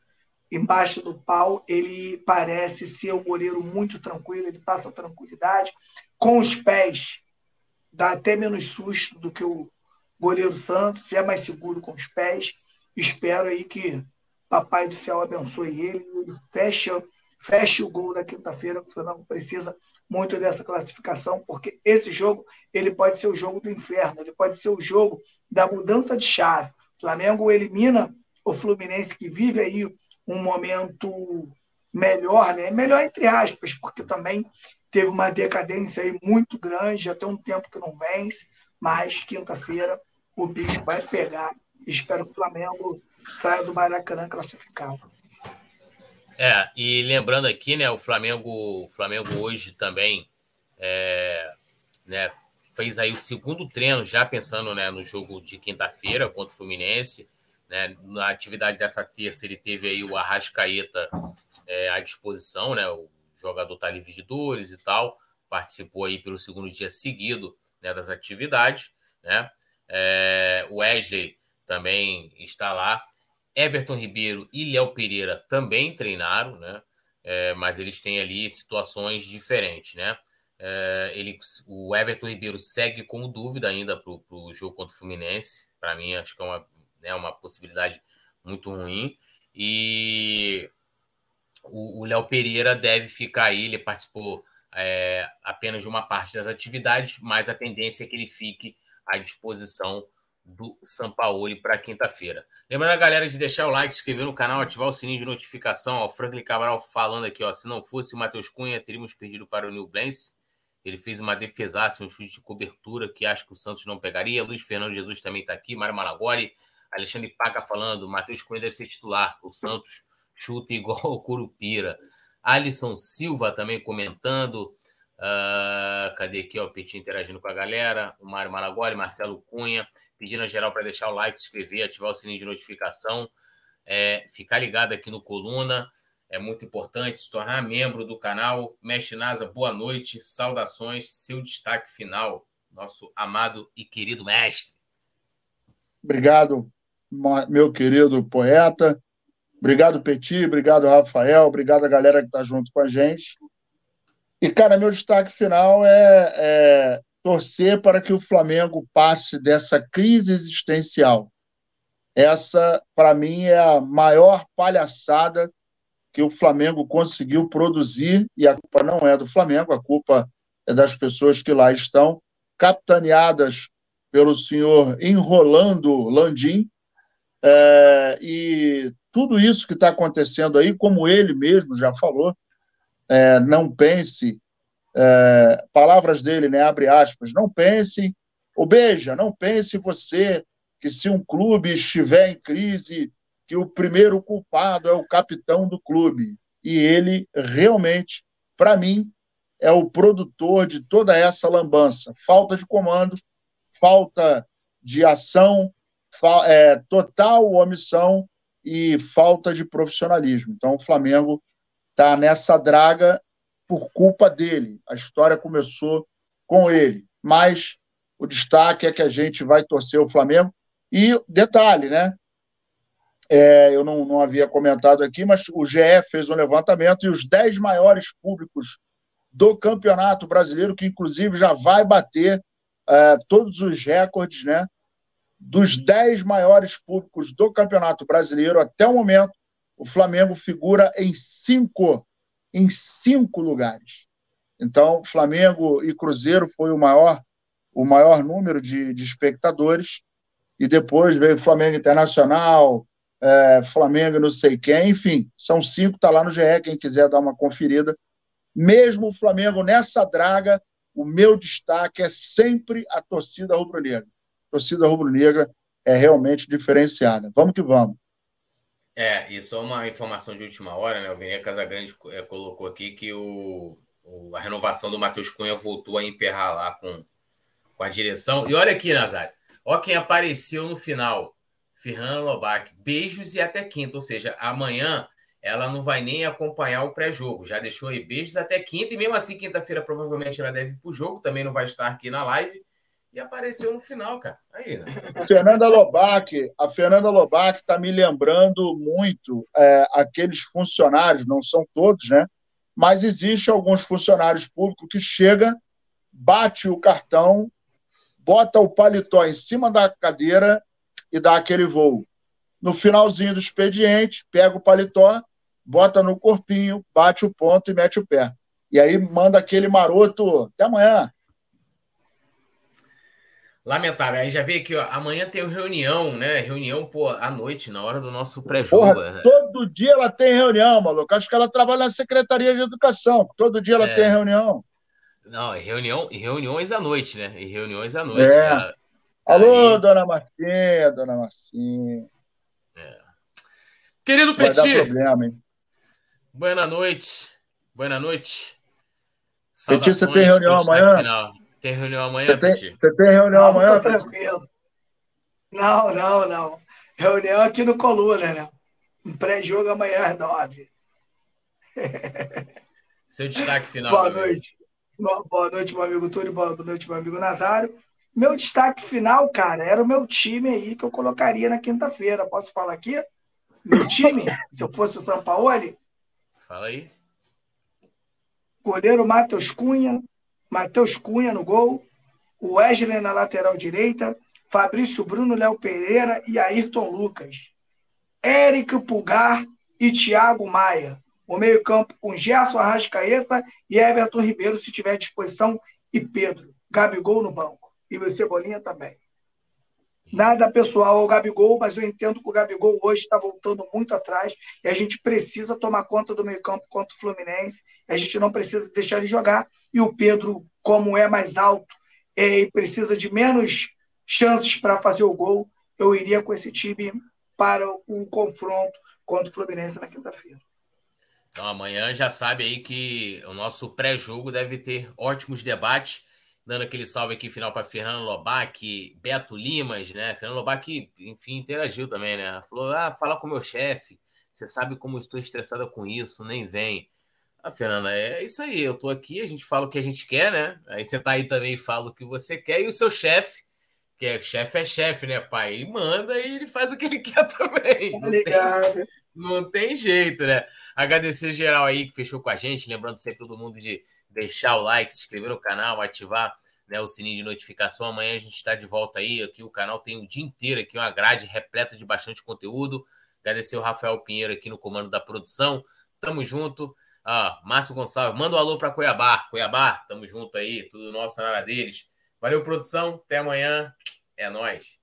embaixo do pau, ele parece ser um goleiro muito tranquilo, ele passa tranquilidade. Com os pés, dá até menos susto do que o goleiro Santos, é mais seguro com os pés. Espero aí que Papai do Céu abençoe ele, ele feche, feche o gol da quinta-feira, o Flamengo precisa muito dessa classificação, porque esse jogo ele pode ser o jogo do inferno, ele pode ser o jogo da mudança de chave. Flamengo elimina o Fluminense, que vive aí um momento melhor, né? melhor entre aspas, porque também teve uma decadência aí muito grande, tem um tempo que não vence, mas quinta-feira o bicho vai pegar. Espero que o Flamengo saia do Maracanã classificado. É, e lembrando aqui, né, o Flamengo, o Flamengo hoje também é, né, fez aí o segundo treino, já pensando né, no jogo de quinta-feira contra o Fluminense. Né, na atividade dessa terça, ele teve aí o Arrascaeta é, à disposição, né, o jogador está livre de dores e tal, participou aí pelo segundo dia seguido né, das atividades. Né, é, o Wesley também está lá. Everton Ribeiro e Léo Pereira também treinaram, né? É, mas eles têm ali situações diferentes, né? É, ele, o Everton Ribeiro segue com dúvida ainda para o jogo contra o Fluminense. Para mim, acho que é uma, né, uma possibilidade muito ruim. E o Léo Pereira deve ficar aí. Ele participou é, apenas de uma parte das atividades, mas a tendência é que ele fique à disposição do Sampaoli para quinta-feira. Lembrando a galera de deixar o like, se inscrever no canal, ativar o sininho de notificação. O Franklin Cabral falando aqui, ó, se não fosse o Matheus Cunha, teríamos perdido para o New Blance. Ele fez uma defesaça, um chute de cobertura que acho que o Santos não pegaria. Luiz Fernando Jesus também está aqui, Mário Malagori, Alexandre Paca falando, Matheus Cunha deve ser titular. O Santos chuta igual <laughs> o Curupira. Alisson Silva também comentando. Uh, cadê aqui, ó, o Petit interagindo com a galera, o Mário Malagoli, Marcelo Cunha, pedindo a geral para deixar o like, se inscrever, ativar o sininho de notificação, é, ficar ligado aqui no Coluna, é muito importante, se tornar membro do canal. Mestre Nasa, boa noite, saudações, seu destaque final, nosso amado e querido mestre. Obrigado, meu querido poeta. Obrigado, Petit. Obrigado, Rafael. Obrigado a galera que está junto com a gente. E, cara, meu destaque final é, é torcer para que o Flamengo passe dessa crise existencial. Essa, para mim, é a maior palhaçada que o Flamengo conseguiu produzir, e a culpa não é do Flamengo, a culpa é das pessoas que lá estão, capitaneadas pelo senhor Enrolando Landim. É, e tudo isso que está acontecendo aí, como ele mesmo já falou, é, não pense, é, palavras dele, né, abre aspas, não pense, ou beija, não pense você que se um clube estiver em crise, que o primeiro culpado é o capitão do clube. E ele realmente, para mim, é o produtor de toda essa lambança. Falta de comando, falta de ação, é, total omissão e falta de profissionalismo. Então, o Flamengo está nessa draga por culpa dele. A história começou com ele. Mas o destaque é que a gente vai torcer o Flamengo. E detalhe, né? É, eu não, não havia comentado aqui, mas o GE fez um levantamento e os 10 maiores públicos do Campeonato Brasileiro, que inclusive já vai bater é, todos os recordes, né? Dos 10 maiores públicos do Campeonato Brasileiro até o momento, o Flamengo figura em cinco, em cinco lugares. Então, Flamengo e Cruzeiro foi o maior, o maior número de, de espectadores. E depois veio Flamengo Internacional, é, Flamengo não sei quem, enfim, são cinco, está lá no GE, quem quiser dar uma conferida. Mesmo o Flamengo nessa draga, o meu destaque é sempre a torcida rubro-negra. Torcida rubro-negra é realmente diferenciada. Vamos que vamos. É, e só uma informação de última hora, né? O Vene Casagrande é, colocou aqui que o, o, a renovação do Matheus Cunha voltou a emperrar lá com, com a direção. E olha aqui, Nazário, olha quem apareceu no final. Fernanda Lobac. Beijos e até quinta, ou seja, amanhã ela não vai nem acompanhar o pré-jogo. Já deixou aí beijos até quinta, e mesmo assim, quinta-feira, provavelmente ela deve ir para o jogo, também não vai estar aqui na live. E apareceu no final, cara. Aí, né? Fernanda Lobac, a Fernanda Lobac está me lembrando muito é, aqueles funcionários, não são todos, né? Mas existe alguns funcionários públicos que chega, bate o cartão, bota o paletó em cima da cadeira e dá aquele voo. No finalzinho do expediente, pega o paletó, bota no corpinho, bate o ponto e mete o pé. E aí manda aquele maroto, até amanhã, Lamentável. Aí já vê que amanhã tem reunião, né? Reunião, pô, à noite, na hora do nosso pré-jogo. Todo dia ela tem reunião, maluco. Acho que ela trabalha na Secretaria de Educação. Todo dia ela é. tem reunião. Não, reunião, reuniões à noite, né? E reuniões à noite. É. Ela... Tá Alô, aí... dona Marcinha, dona Marcinha. É. Querido Vai Petit. Problema? Boa noite. Boa noite. Petit, você tem reunião amanhã? Final. Tem reunião amanhã, Você tem, você tem reunião não, amanhã? Tô tranquilo. Não, não, não. Reunião aqui no Coluna, né? Um pré-jogo amanhã às nove. <laughs> Seu destaque final. Boa noite. Boa noite, meu amigo Túlio. Boa noite, meu amigo Nazário. Meu destaque final, cara, era o meu time aí que eu colocaria na quinta-feira. Posso falar aqui? Meu time, se eu fosse o Sampaoli? Fala aí. Goleiro Matheus Cunha, Matheus Cunha no gol, o Wesley na lateral direita, Fabrício Bruno, Léo Pereira e Ayrton Lucas. Érico Pulgar e Thiago Maia. O meio-campo com Gerson Arrascaeta e Everton Ribeiro, se tiver disposição, e Pedro. Gabigol no banco. E o Cebolinha também. Nada pessoal ao Gabigol, mas eu entendo que o Gabigol hoje está voltando muito atrás e a gente precisa tomar conta do meio-campo contra o Fluminense. a gente não precisa deixar ele jogar. E o Pedro, como é mais alto é, e precisa de menos chances para fazer o gol, eu iria com esse time para um confronto contra o Fluminense na quinta-feira. Então amanhã já sabe aí que o nosso pré-jogo deve ter ótimos debates dando aquele salve aqui final para Fernando Lobac, Beto Limas, né? Fernando Lobac, enfim, interagiu também, né? Falou: ah, fala com o meu chefe, você sabe como estou estressada com isso, nem vem. Ah, Fernanda, é isso aí, eu tô aqui, a gente fala o que a gente quer, né? Aí você tá aí também e fala o que você quer, e o seu chefe, que é chefe é chefe, né, pai? Ele manda e ele faz o que ele <laughs> quer também. Tá não, tem, <laughs> não tem jeito, né? Agradecer geral aí que fechou com a gente, lembrando sempre todo mundo de deixar o like, se inscrever no canal, ativar né, o sininho de notificação. Amanhã a gente está de volta aí. Aqui o canal tem o dia inteiro aqui, uma grade repleta de bastante conteúdo. Agradecer o Rafael Pinheiro aqui no comando da produção. Tamo junto. Ah, Márcio Gonçalves, manda um alô para Cuiabá. Cuiabá, tamo junto aí, tudo nosso na área deles. Valeu, produção. Até amanhã. É nós.